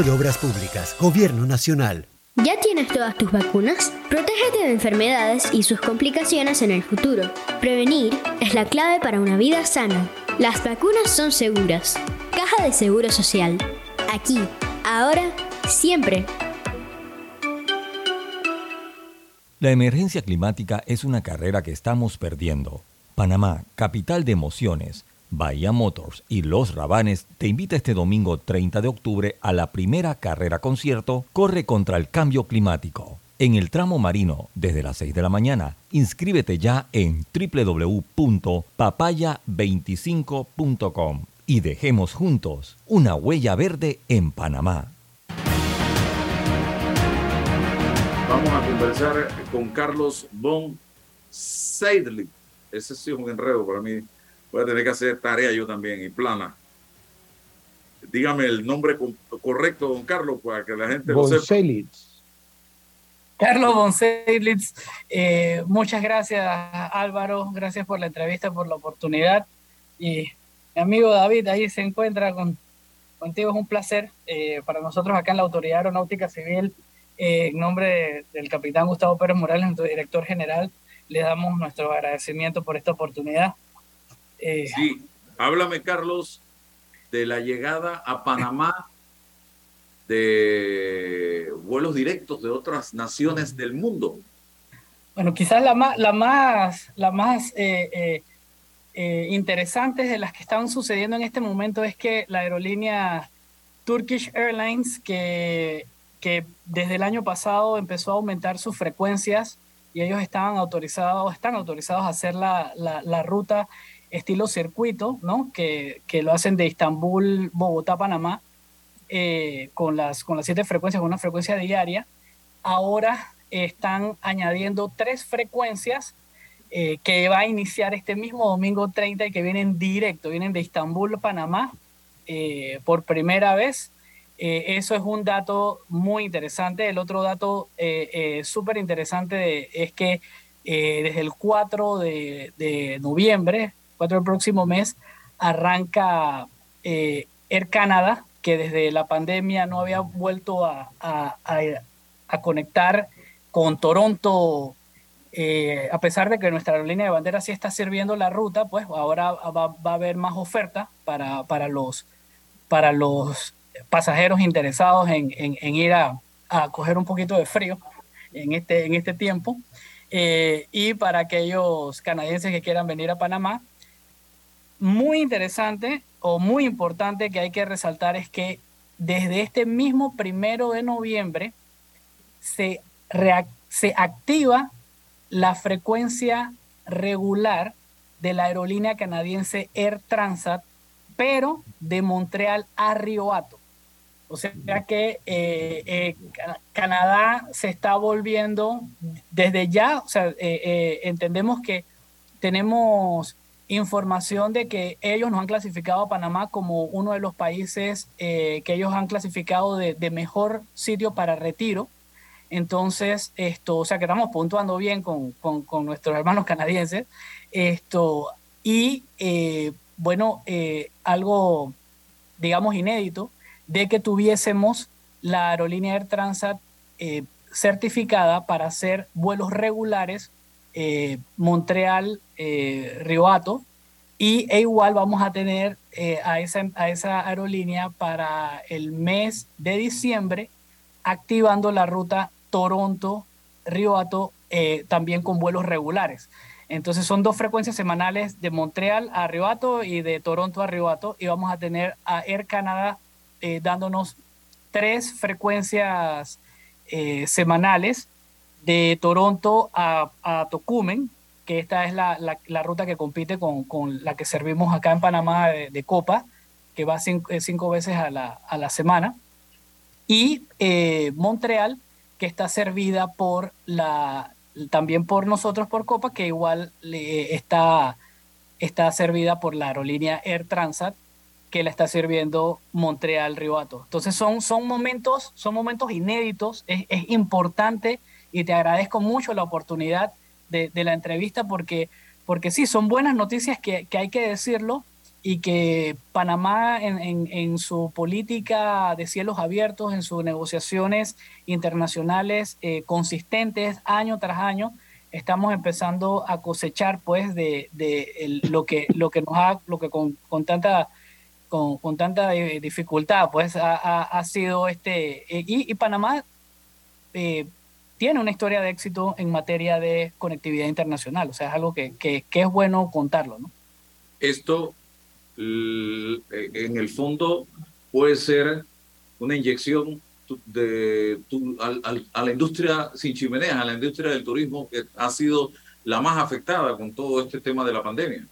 [SPEAKER 11] de Obras Públicas, Gobierno Nacional.
[SPEAKER 18] ¿Ya tienes todas tus vacunas? Protégete de enfermedades y sus complicaciones en el futuro. Prevenir es la clave para una vida sana. Las vacunas son seguras. Caja de Seguro Social. Aquí, ahora, siempre.
[SPEAKER 3] La emergencia climática es una carrera que estamos perdiendo. Panamá, capital de emociones, Bahía Motors y Los Rabanes te invita este domingo 30 de octubre a la primera carrera concierto Corre contra el cambio climático. En el tramo marino, desde las 6 de la mañana, inscríbete ya en www.papaya25.com y dejemos juntos una huella verde en Panamá.
[SPEAKER 12] Vamos a conversar con Carlos Von Seidlich. Ese sí es un enredo para mí. Voy a tener que hacer tarea yo también y plana. Dígame el nombre correcto, don Carlos, para que la gente lo sepa.
[SPEAKER 19] Carlos Bonselitz, eh, muchas gracias Álvaro, gracias por la entrevista, por la oportunidad. Y mi amigo David ahí se encuentra con, contigo, es un placer eh, para nosotros acá en la Autoridad Aeronáutica Civil, eh, en nombre del capitán Gustavo Pérez Morales, nuestro director general, le damos nuestro agradecimiento por esta oportunidad.
[SPEAKER 12] Sí, háblame Carlos de la llegada a Panamá de vuelos directos de otras naciones del mundo?
[SPEAKER 19] Bueno, quizás la más, la más, la más eh, eh, eh, interesante de las que están sucediendo en este momento es que la aerolínea Turkish Airlines, que, que desde el año pasado empezó a aumentar sus frecuencias y ellos estaban autorizados, están autorizados a hacer la, la, la ruta estilo circuito, ¿no? Que, que, lo hacen de Estambul, Bogotá, Panamá, eh, con, las, con las siete frecuencias, con una frecuencia diaria, ahora están añadiendo tres frecuencias eh, que va a iniciar este mismo domingo 30 y que vienen directo, vienen de Estambul, Panamá, eh, por primera vez. eso es un dato muy interesante. El otro dato súper interesante es que desde el 4 de, de, noviembre, 4 del próximo mes, arranca Air Canada que desde la pandemia no había vuelto a, conectar con Toronto, eh, a pesar de que nuestra aerolínea de bandera sí está sirviendo la ruta, pues ahora va, a haber más oferta para, para, los, para los pasajeros interesados en, ir a, coger un poquito de frío en este, en este tiempo. Eh, y para aquellos canadienses que quieran venir a Panamá, muy interesante o muy importante que hay que resaltar es que desde este mismo primero de noviembre se, se activa la frecuencia regular de la aerolínea canadiense Air Transat, pero de Montreal a Riohato. O sea que eh, eh, Canadá se está volviendo desde ya, o sea, eh, entendemos que tenemos información de que ellos nos han clasificado a Panamá como uno de los países eh, que ellos han clasificado de, mejor sitio para retiro. Entonces, esto, o sea que estamos puntuando bien con, con, nuestros hermanos canadienses. Esto, y eh, bueno, eh, algo, digamos, inédito, de que tuviésemos la aerolínea Air Transat certificada para hacer vuelos regulares eh, Montreal, eh, Riohato, y e igual vamos a tener eh, a, esa, a esa aerolínea para el mes de diciembre, activando la ruta Toronto-Riohato, también con vuelos regulares. Entonces son dos frecuencias semanales de Montreal a Riohato y de Toronto a Riohato, y vamos a tener a Air Canada dándonos tres frecuencias semanales de Toronto a, a Tocumen, que esta es la, la, ruta que compite con, con, la que servimos acá en Panamá de, Copa, que va cinco, eh, cinco, veces a la, a la semana, y eh, Montreal, que está servida por la, también por nosotros por Copa, que igual le, está, está servida por la aerolínea Air Transat, que la está sirviendo Montreal Ribato. Entonces son, son momentos, son momentos inéditos, es, es importante y te agradezco mucho la oportunidad de, la entrevista porque, porque sí, son buenas noticias que, hay que decirlo y que Panamá en, su política de cielos abiertos, en sus negociaciones internacionales eh, consistentes año tras año, estamos empezando a cosechar pues de, lo, que, lo que nos ha, lo que con, tanta con, tanta dificultad pues ha, sido este, eh, y, Panamá eh, tiene una historia de éxito en materia de conectividad internacional. O sea, es algo que, que, que es bueno contarlo, ¿no?
[SPEAKER 12] Esto, l- en el fondo, puede ser una inyección de, a la industria sin chimeneas, a la industria del turismo, que ha sido la más afectada con todo este tema de la pandemia.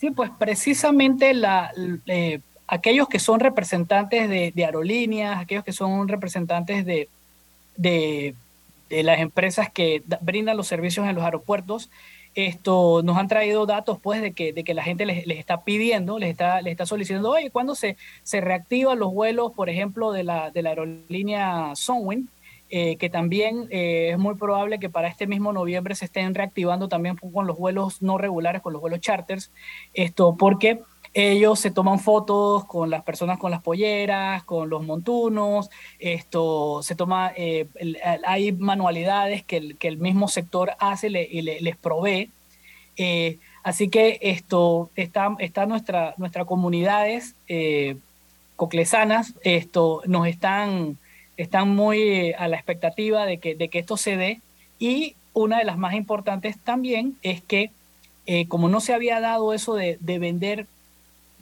[SPEAKER 19] Sí, pues precisamente la, eh, aquellos que son representantes de, de aerolíneas, aquellos que son representantes de, de, de las empresas que da- brindan los servicios en los aeropuertos, esto nos han traído datos pues de que, de que la gente les, les está pidiendo, les está, les está solicitando, oye, ¿cuándo se, se reactivan los vuelos, por ejemplo, de la, de la aerolínea Sunwing? eh, que también eh, es muy probable que para este mismo noviembre se estén reactivando también con los vuelos no regulares, con los vuelos charters, esto porque ellos se toman fotos con las personas con las polleras, con los montunos, esto se toma, eh, hay manualidades que el, que el mismo sector hace le- y le- les provee. Eh, así que esto está, está nuestra, nuestras comunidades eh, coclesanas, esto nos están, están muy eh, a la expectativa de que, de que esto se dé. Y una de las más importantes también es que eh, como no se había dado eso de, de vender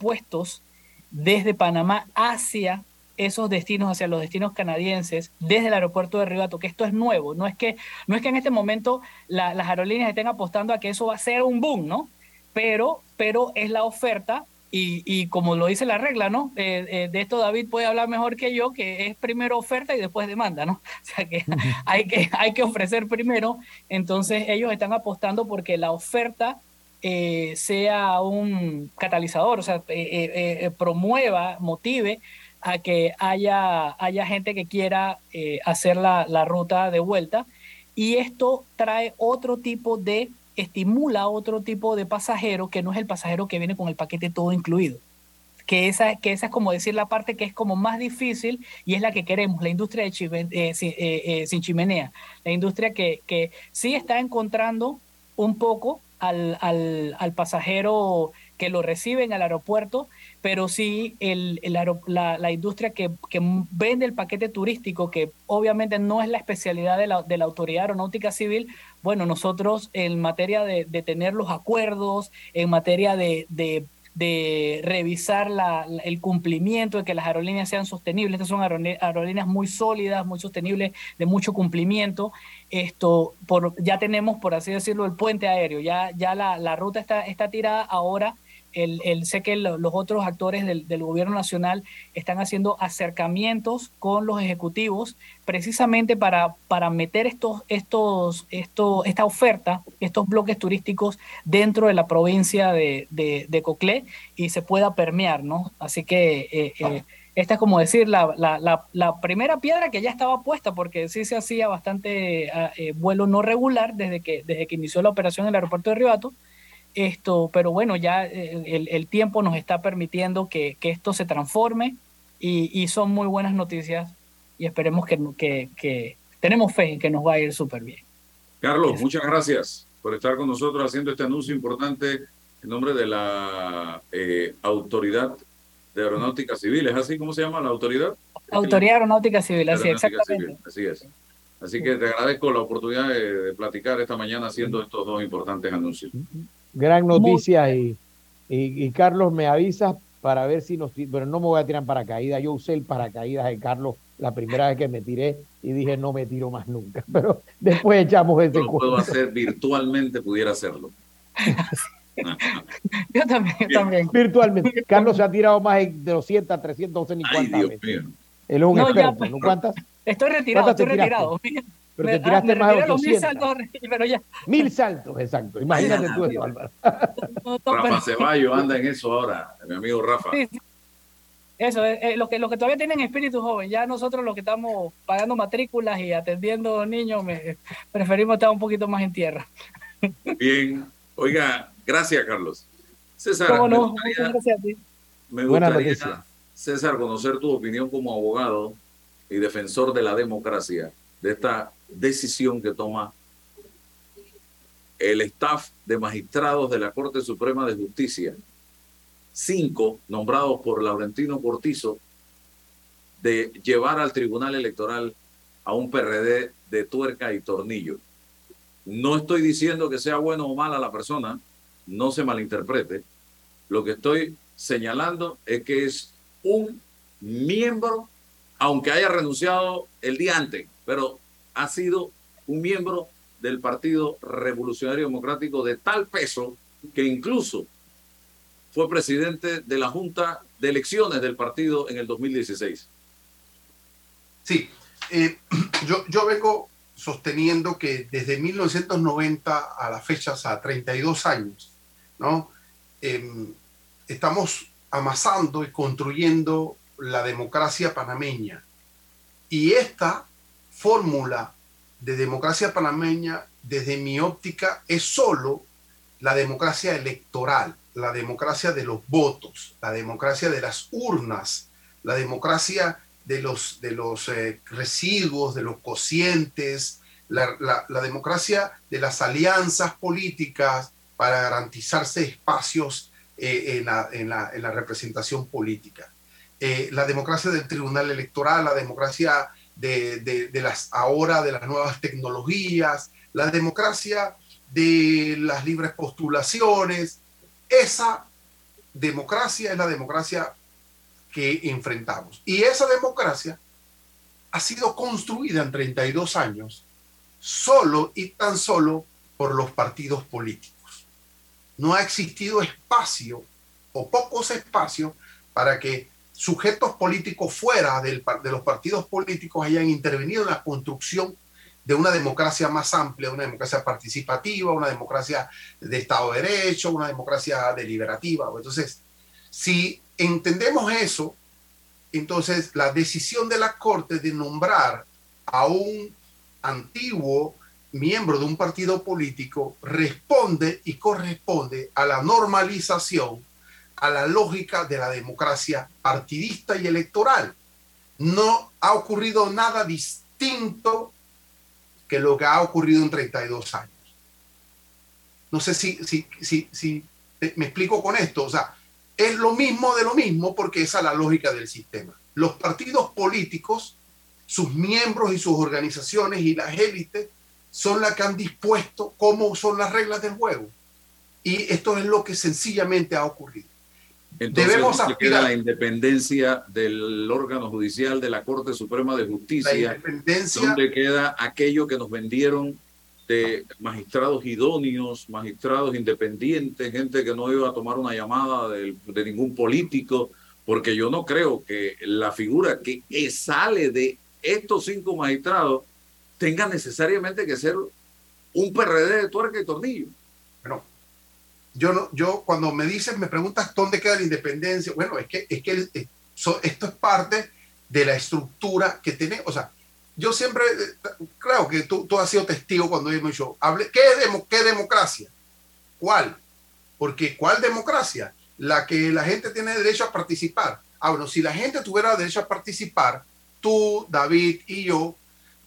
[SPEAKER 19] puestos desde Panamá hacia esos destinos, hacia los destinos canadienses, desde el aeropuerto de Ribato, que esto es nuevo, no es que, no es que en este momento la- las aerolíneas estén apostando a que eso va a ser un boom, ¿no? Pero, pero es la oferta y, y como lo dice la regla, ¿no? Eh, eh, de esto David puede hablar mejor que yo, que es primero oferta y después demanda, ¿no? *laughs* O sea que hay que, hay que ofrecer primero, entonces ellos están apostando porque la oferta eh, sea un catalizador, o sea, eh, eh, promueva, motive a que haya, haya gente que quiera hacer la, ruta de vuelta. Y esto trae otro tipo de, estimula otro tipo de pasajero que no es el pasajero que viene con el paquete todo incluido. Que esa, que esa es como decir la parte que es como más difícil y es la que queremos, la industria de sin, sin chimenea, la industria que, que sí está encontrando un poco al, al, al pasajero que lo recibe en el aeropuerto, pero sí el, el la, la industria que, que vende el paquete turístico, que obviamente no es la especialidad de la, de la Autoridad Aeronáutica Civil, bueno, nosotros en materia de, de tener los acuerdos, en materia de, de, de revisar la- el cumplimiento, de que las aerolíneas sean sostenibles, estas son aerolíneas muy sólidas, muy sostenibles, de mucho cumplimiento, esto por, ya tenemos, por así decirlo, el puente aéreo, ya, ya la, la ruta está, está tirada ahora. El, sé que lo- los otros actores del, gobierno nacional están haciendo acercamientos con los ejecutivos precisamente para, para meter estos, estos, esto, esta oferta, estos bloques turísticos dentro de la provincia de, de, Coclé y se pueda permear, ¿no? Así que eh, eh, esta es como decir la, la, la, la primera piedra que ya estaba puesta, porque sí se hacía bastante ah, eh, vuelo no regular desde que, desde que inició la operación en el aeropuerto de Ribato. Esto, pero bueno, ya eh, el, el tiempo nos está permitiendo que, que esto se transforme y, y son muy buenas noticias y esperemos que, que, que tenemos fe en que nos va a ir súper bien.
[SPEAKER 12] Carlos, muchas gracias por estar con nosotros haciendo este anuncio importante en nombre de la eh, Autoridad de Aeronáutica Civil. ¿Es así como se llama la autoridad?
[SPEAKER 19] Autoridad Aeronáutica Civil, así exactamente.
[SPEAKER 12] Civil, así es. Así que te agradezco la oportunidad de, de platicar esta mañana haciendo estos dos importantes anuncios.
[SPEAKER 13] Gran noticia y, y, y Carlos me avisas para ver si nos... Pero no me voy a tirar en paracaídas. Yo usé el paracaídas de Carlos la primera vez que me tiré y dije no me tiro más nunca. *laughs* Pero después echamos ese
[SPEAKER 12] Lo puedo hacer virtualmente, pudiera hacerlo. *laughs*
[SPEAKER 19] Yo también, yo también.
[SPEAKER 13] Virtualmente. Carlos se ha tirado más de 200, 300, no sé ni
[SPEAKER 12] Ay,
[SPEAKER 13] cuántas
[SPEAKER 12] Dios
[SPEAKER 13] veces.
[SPEAKER 12] mío.
[SPEAKER 13] Él es un
[SPEAKER 19] No, ya,
[SPEAKER 13] experto,
[SPEAKER 19] pues.
[SPEAKER 13] ¿no? ¿Cuántas?
[SPEAKER 19] Estoy retirado,
[SPEAKER 13] ¿Cuántas te
[SPEAKER 19] estoy retirado.
[SPEAKER 13] Pero
[SPEAKER 19] Me-
[SPEAKER 13] te tiraste
[SPEAKER 19] ah,
[SPEAKER 13] más de
[SPEAKER 19] mil
[SPEAKER 13] 800.
[SPEAKER 19] saltos, pero ya.
[SPEAKER 13] Mil saltos, exacto. Imagínate tú eso, Álvaro. *laughs*
[SPEAKER 19] No, no,
[SPEAKER 12] Rafa Ceballos anda en eso ahora, mi amigo Rafa.
[SPEAKER 19] Sí, sí. Eso, eh, eh, los, que, los que todavía tienen espíritu joven, ya nosotros los que estamos pagando matrículas y atendiendo niños, me- preferimos estar un poquito más en tierra.
[SPEAKER 12] Bien, oiga, gracias Carlos. César,
[SPEAKER 19] ¿Cómo
[SPEAKER 12] me
[SPEAKER 19] no?
[SPEAKER 12] gustaría,
[SPEAKER 19] gracias a ti.
[SPEAKER 12] me
[SPEAKER 13] Buena
[SPEAKER 12] gustaría. César, conocer tu opinión como abogado y defensor de la democracia, de esta decisión que toma el staff de magistrados de la Corte Suprema de Justicia, cinco nombrados por Laurentino Cortizo, de llevar al Tribunal Electoral a un PRD de tuerca y tornillo. No estoy diciendo que sea bueno o mala la persona, no se malinterprete. Lo que estoy señalando es que es un miembro, aunque haya renunciado el día antes, pero ha sido un miembro del Partido Revolucionario Democrático de tal peso que incluso fue presidente de la Junta de Elecciones del partido en el 2016.
[SPEAKER 14] Sí, eh, *clears throat* yo, yo vengo sosteniendo que desde 1990 a la fecha, o sea, 32 años, ¿no? Em, estamos amasando y construyendo la democracia panameña. Y esta fórmula de democracia panameña, desde mi óptica, es solo la democracia electoral, la democracia de los votos, la democracia de las urnas, la democracia de los, de los eh, residuos, de los cocientes, la, democracia de las alianzas políticas para garantizarse espacios eh, en, la, en, la, representación política. Eh, la democracia del tribunal electoral, la democracia de, las ahora de las nuevas tecnologías, la democracia de las libres postulaciones. Esa democracia es la democracia que enfrentamos. Y esa democracia ha sido construida en 32 años solo y tan solo por los partidos políticos. No ha existido espacio o pocos espacios para que sujetos políticos fuera de los partidos políticos hayan intervenido en la construcción de una democracia más amplia, una democracia participativa, una democracia de Estado de Derecho, una democracia deliberativa. Entonces, si entendemos eso, entonces la decisión de la Corte de nombrar a un antiguo miembro de un partido político responde y corresponde a la normalización, a la lógica de la democracia partidista y electoral. No ha ocurrido nada distinto que lo que ha ocurrido en 32 años. No sé si, si, si, si me explico con esto. O sea, es lo mismo de lo mismo porque esa es la lógica del sistema. Los partidos políticos, sus miembros y sus organizaciones y las élites son las que han dispuesto cómo son las reglas del juego. Y esto es lo que sencillamente ha ocurrido.
[SPEAKER 12] Entonces, Debemos aspirar a la independencia del órgano judicial de la Corte Suprema de Justicia, donde queda aquello que nos vendieron de magistrados idóneos, magistrados independientes, gente que no iba a tomar una llamada de, de ningún político, porque yo no creo que la figura que sale de estos cinco magistrados tenga necesariamente que ser un PRD de tuerca y tornillo.
[SPEAKER 14] Bueno, yo no, yo cuando me dices, me preguntas dónde queda la independencia, bueno, es que, es que esto es parte de la estructura que tiene, o sea, yo siempre, claro que tú, tú has sido testigo cuando hemos dicho, hable, ¿qué, es ¿qué democracia? ¿Cuál? Porque ¿cuál democracia? La que la gente tiene derecho a participar. Ah, bueno, si la gente tuviera derecho a participar, tú, David y yo,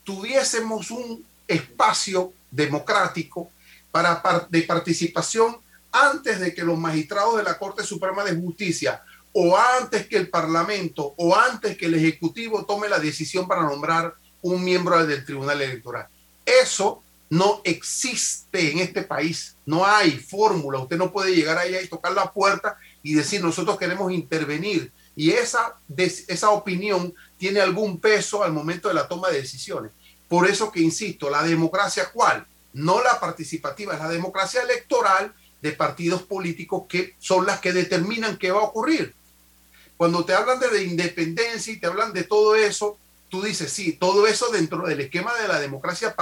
[SPEAKER 14] tuviésemos un espacio democrático para, de participación antes de que los magistrados de la Corte Suprema de Justicia o antes que el Parlamento o antes que el Ejecutivo tome la decisión para nombrar un miembro del Tribunal Electoral. Eso no existe en este país. No hay fórmula. Usted no puede llegar allá y tocar la puerta y decir nosotros queremos intervenir. Y esa, esa opinión tiene algún peso al momento de la toma de decisiones. Por eso que insisto, la democracia cuál? No la participativa, es la democracia electoral de partidos políticos que son las que determinan qué va a ocurrir. Cuando te hablan de, de independencia y te hablan de todo eso, tú dices, sí, todo eso dentro del esquema de la democracia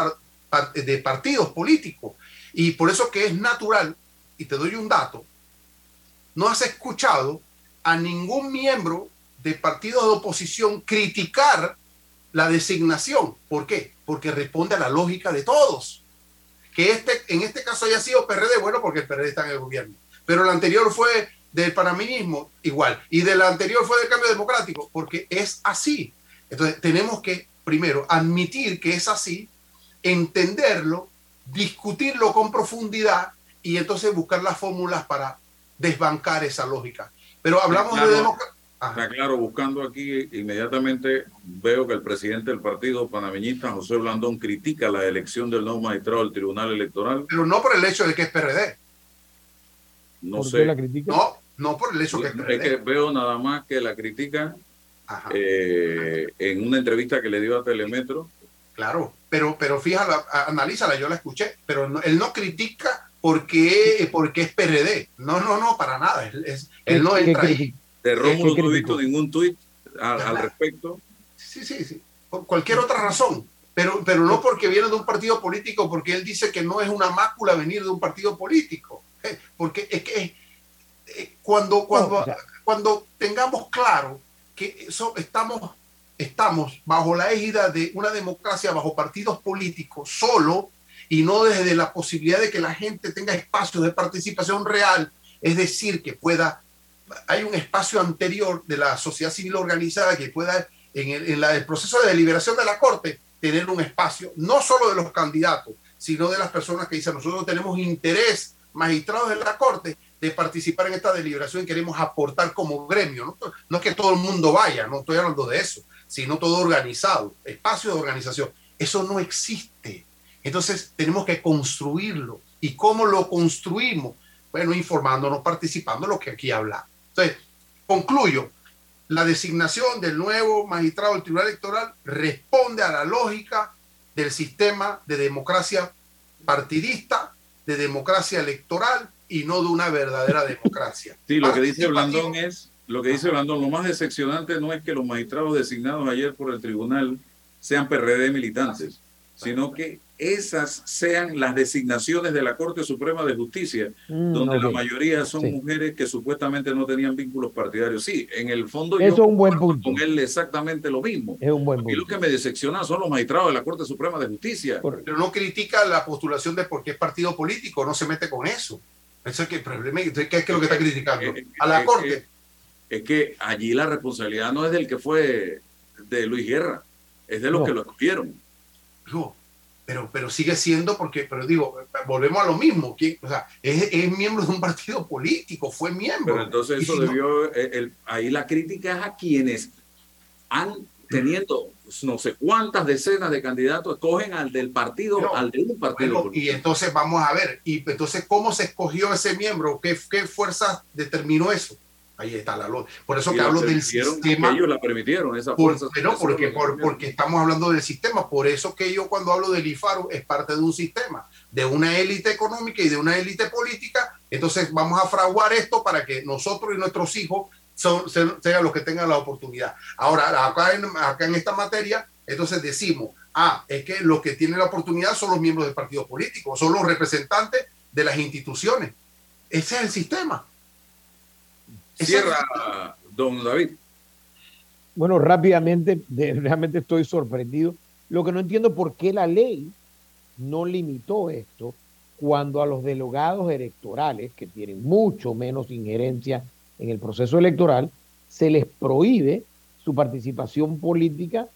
[SPEAKER 14] de partidos políticos. Y por eso que es natural, y te doy un dato, no has escuchado a ningún miembro de partidos de oposición criticar la designación. ¿Por qué? Porque responde a la lógica de todos. Que este, en este caso haya sido PRD, bueno, porque el PRD está en el gobierno. Pero el anterior fue del panaminismo, igual. Y del anterior fue del cambio democrático, porque es así. Entonces, tenemos que, primero, admitir que es así, entenderlo, discutirlo con profundidad y entonces buscar las fórmulas para desbancar esa lógica. Pero hablamos de democracia.
[SPEAKER 12] Está claro, buscando aquí, inmediatamente veo que el presidente del partido panameñista, José Blandón, critica la elección del nuevo magistrado del Tribunal Electoral.
[SPEAKER 14] Pero no por el hecho de que es PRD.
[SPEAKER 12] No
[SPEAKER 13] ¿Por
[SPEAKER 12] sé.
[SPEAKER 13] qué la critica?
[SPEAKER 14] No, no por el hecho que es
[SPEAKER 12] Es
[SPEAKER 14] PRD.
[SPEAKER 12] que veo nada más que la critica eh, en una entrevista que le dio a Telemetro.
[SPEAKER 14] Claro, pero, pero fíjala, analízala, yo la escuché, pero no- él no critica porque, porque es PRD. No, no, no, para nada. Él, es- él no entra ahí.
[SPEAKER 12] De Rómulo
[SPEAKER 14] ¿Qué
[SPEAKER 12] no he visto ningún tuit al, al respecto.
[SPEAKER 14] Sí, sí, sí. Por cualquier otra razón. Pero, pero no porque viene de un partido político, porque él dice que no es una mácula venir de un partido político. Eh, Porque es que eh, cuando, cuando, cuando tengamos claro que eso estamos, estamos bajo la égida de una democracia, bajo partidos políticos, solo, y no desde la posibilidad de que la gente tenga espacios de participación real, es decir, que pueda hay un espacio anterior de la sociedad civil organizada que pueda, en el, proceso de deliberación de la Corte, tener un espacio, no solo de los candidatos, sino de las personas que dicen, nosotros tenemos interés, magistrados de la Corte, de participar en esta deliberación y queremos aportar como gremio. No, no es que todo el mundo vaya, no estoy hablando de eso, sino todo organizado, espacio de organización. Eso no existe. Entonces tenemos que construirlo. ¿Y cómo lo construimos? Bueno, informándonos, participando, lo que aquí habla. Entonces, concluyo. La designación del nuevo magistrado del Tribunal Electoral responde a la lógica del sistema de democracia partidista, de democracia electoral y no de una verdadera *laughs* democracia.
[SPEAKER 12] Sí, lo que dice. Blandón es, lo que dice Blandón, lo más decepcionante no es que los magistrados designados ayer por el tribunal sean PRD militantes, sino que esas sean las designaciones de la Corte Suprema de Justicia,
[SPEAKER 13] Mm,
[SPEAKER 12] donde la mayoría son
[SPEAKER 13] Sí.
[SPEAKER 12] mujeres que supuestamente no tenían vínculos partidarios. Sí, en el fondo
[SPEAKER 13] Eso
[SPEAKER 12] yo
[SPEAKER 13] es un buen punto.
[SPEAKER 12] con él exactamente lo mismo.
[SPEAKER 13] Es un buen
[SPEAKER 12] Y lo
[SPEAKER 13] punto.
[SPEAKER 12] que me decepciona son los magistrados de la Corte Suprema de Justicia.
[SPEAKER 14] Pero no critica la postulación de por qué es partido político, no se mete con eso. Eso es que el problema, ¿qué es que lo que está criticando? A la Corte.
[SPEAKER 12] es que allí la responsabilidad no es del que fue de Luis Guerra, es de los
[SPEAKER 14] No.
[SPEAKER 12] que lo escogieron.
[SPEAKER 14] Digo, pero, pero sigue siendo porque, pero digo, volvemos a lo mismo. ¿quién? O sea, es, es miembro de un partido político, fue miembro.
[SPEAKER 12] Pero entonces eso
[SPEAKER 14] si
[SPEAKER 12] debió, eh, el- ahí la crítica es a quienes han teniendo no sé cuántas decenas de candidatos, escogen al del partido, al de un partido.
[SPEAKER 14] Bueno,
[SPEAKER 12] político.
[SPEAKER 14] y entonces vamos a ver, y entonces cómo se escogió ese miembro, qué, qué fuerza determinó eso. Ahí está la luz. Por eso
[SPEAKER 12] Y
[SPEAKER 14] que hablo del sistema.
[SPEAKER 12] ellos la permitieron, esa
[SPEAKER 14] Por-
[SPEAKER 12] fuerza.
[SPEAKER 14] pero
[SPEAKER 12] eso
[SPEAKER 14] porque, por- porque estamos hablando del sistema. Por eso que yo cuando hablo del IFARU es parte de un sistema, de una élite económica y de una élite política. Entonces vamos a fraguar esto para que nosotros y nuestros hijos son, sean, sean los que tengan la oportunidad. Ahora, acá en, acá en esta materia, entonces decimos, ah, es que los que tienen la oportunidad son los miembros del partido político, son los representantes de las instituciones. Ese es el sistema.
[SPEAKER 12] Cierra, don David.
[SPEAKER 13] Bueno, rápidamente, realmente estoy sorprendido. Lo que no entiendo es por qué la ley no limitó esto cuando a los delegados electorales, que tienen mucho menos injerencia en el proceso electoral, se les prohíbe su participación política,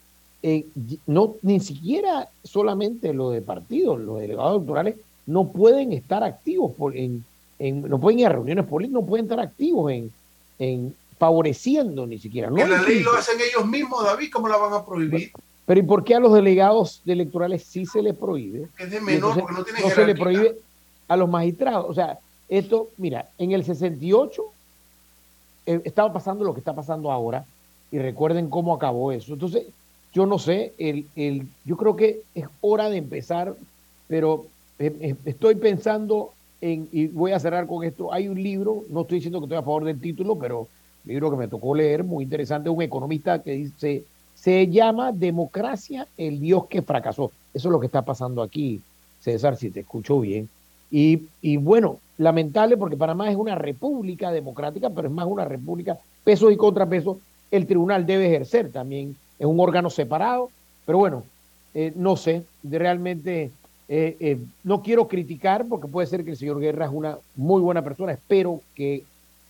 [SPEAKER 13] eh, no ni siquiera solamente lo de partidos, los delegados electorales no pueden estar activos, por- en, en- no pueden ir a reuniones políticas, no pueden estar activos en, en favoreciendo ni siquiera. No
[SPEAKER 14] que la ley lo hacen ellos mismos, David, ¿cómo la van a prohibir?
[SPEAKER 13] Pero ¿y por qué a los delegados electorales sí se les prohíbe?
[SPEAKER 14] Es de menor
[SPEAKER 13] entonces
[SPEAKER 14] porque no tiene
[SPEAKER 13] no se le
[SPEAKER 14] jerarquía.
[SPEAKER 13] prohíbe a los magistrados. O sea, esto, mira, en el 68 eh, estaba pasando lo que está pasando ahora y recuerden cómo acabó eso. Entonces, yo no sé, el, el, yo creo que es hora de empezar, pero eh, eh, estoy pensando y voy a cerrar con esto, hay un libro, no estoy diciendo que estoy a favor del título, pero un libro que me tocó leer, muy interesante, un economista que dice, se llama Democracia, el Dios que fracasó. Eso es lo que está pasando aquí, César, si te escucho bien. Y, y bueno, lamentable porque Panamá es una república democrática, pero es más una república, pesos y contrapesos. El tribunal debe ejercer también, es un órgano separado, pero bueno, eh, no sé, realmente eh, eh, no quiero criticar porque puede ser que el señor Guerra es una muy buena persona, espero que,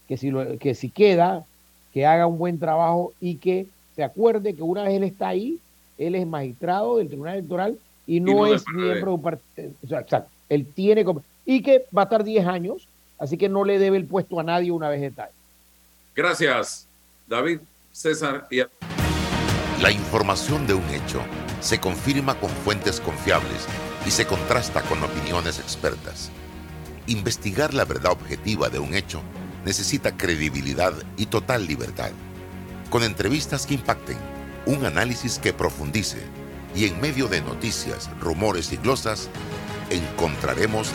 [SPEAKER 13] que, si, lo, que si queda, que haga un buen trabajo y que se acuerde que una vez él está ahí, él es magistrado del Tribunal Electoral y no, es miembro de un partido. O sea, exacto, él tiene como- y que va a estar 10 años, así que no le debe el puesto a nadie una vez está ahí.
[SPEAKER 12] Gracias. David, César y...
[SPEAKER 20] La información de un hecho se confirma con fuentes confiables y se contrasta con opiniones expertas. Investigar la verdad objetiva de un hecho necesita credibilidad y total libertad. Con entrevistas que impacten, un análisis que profundice y en medio de noticias, rumores y glosas, encontraremos la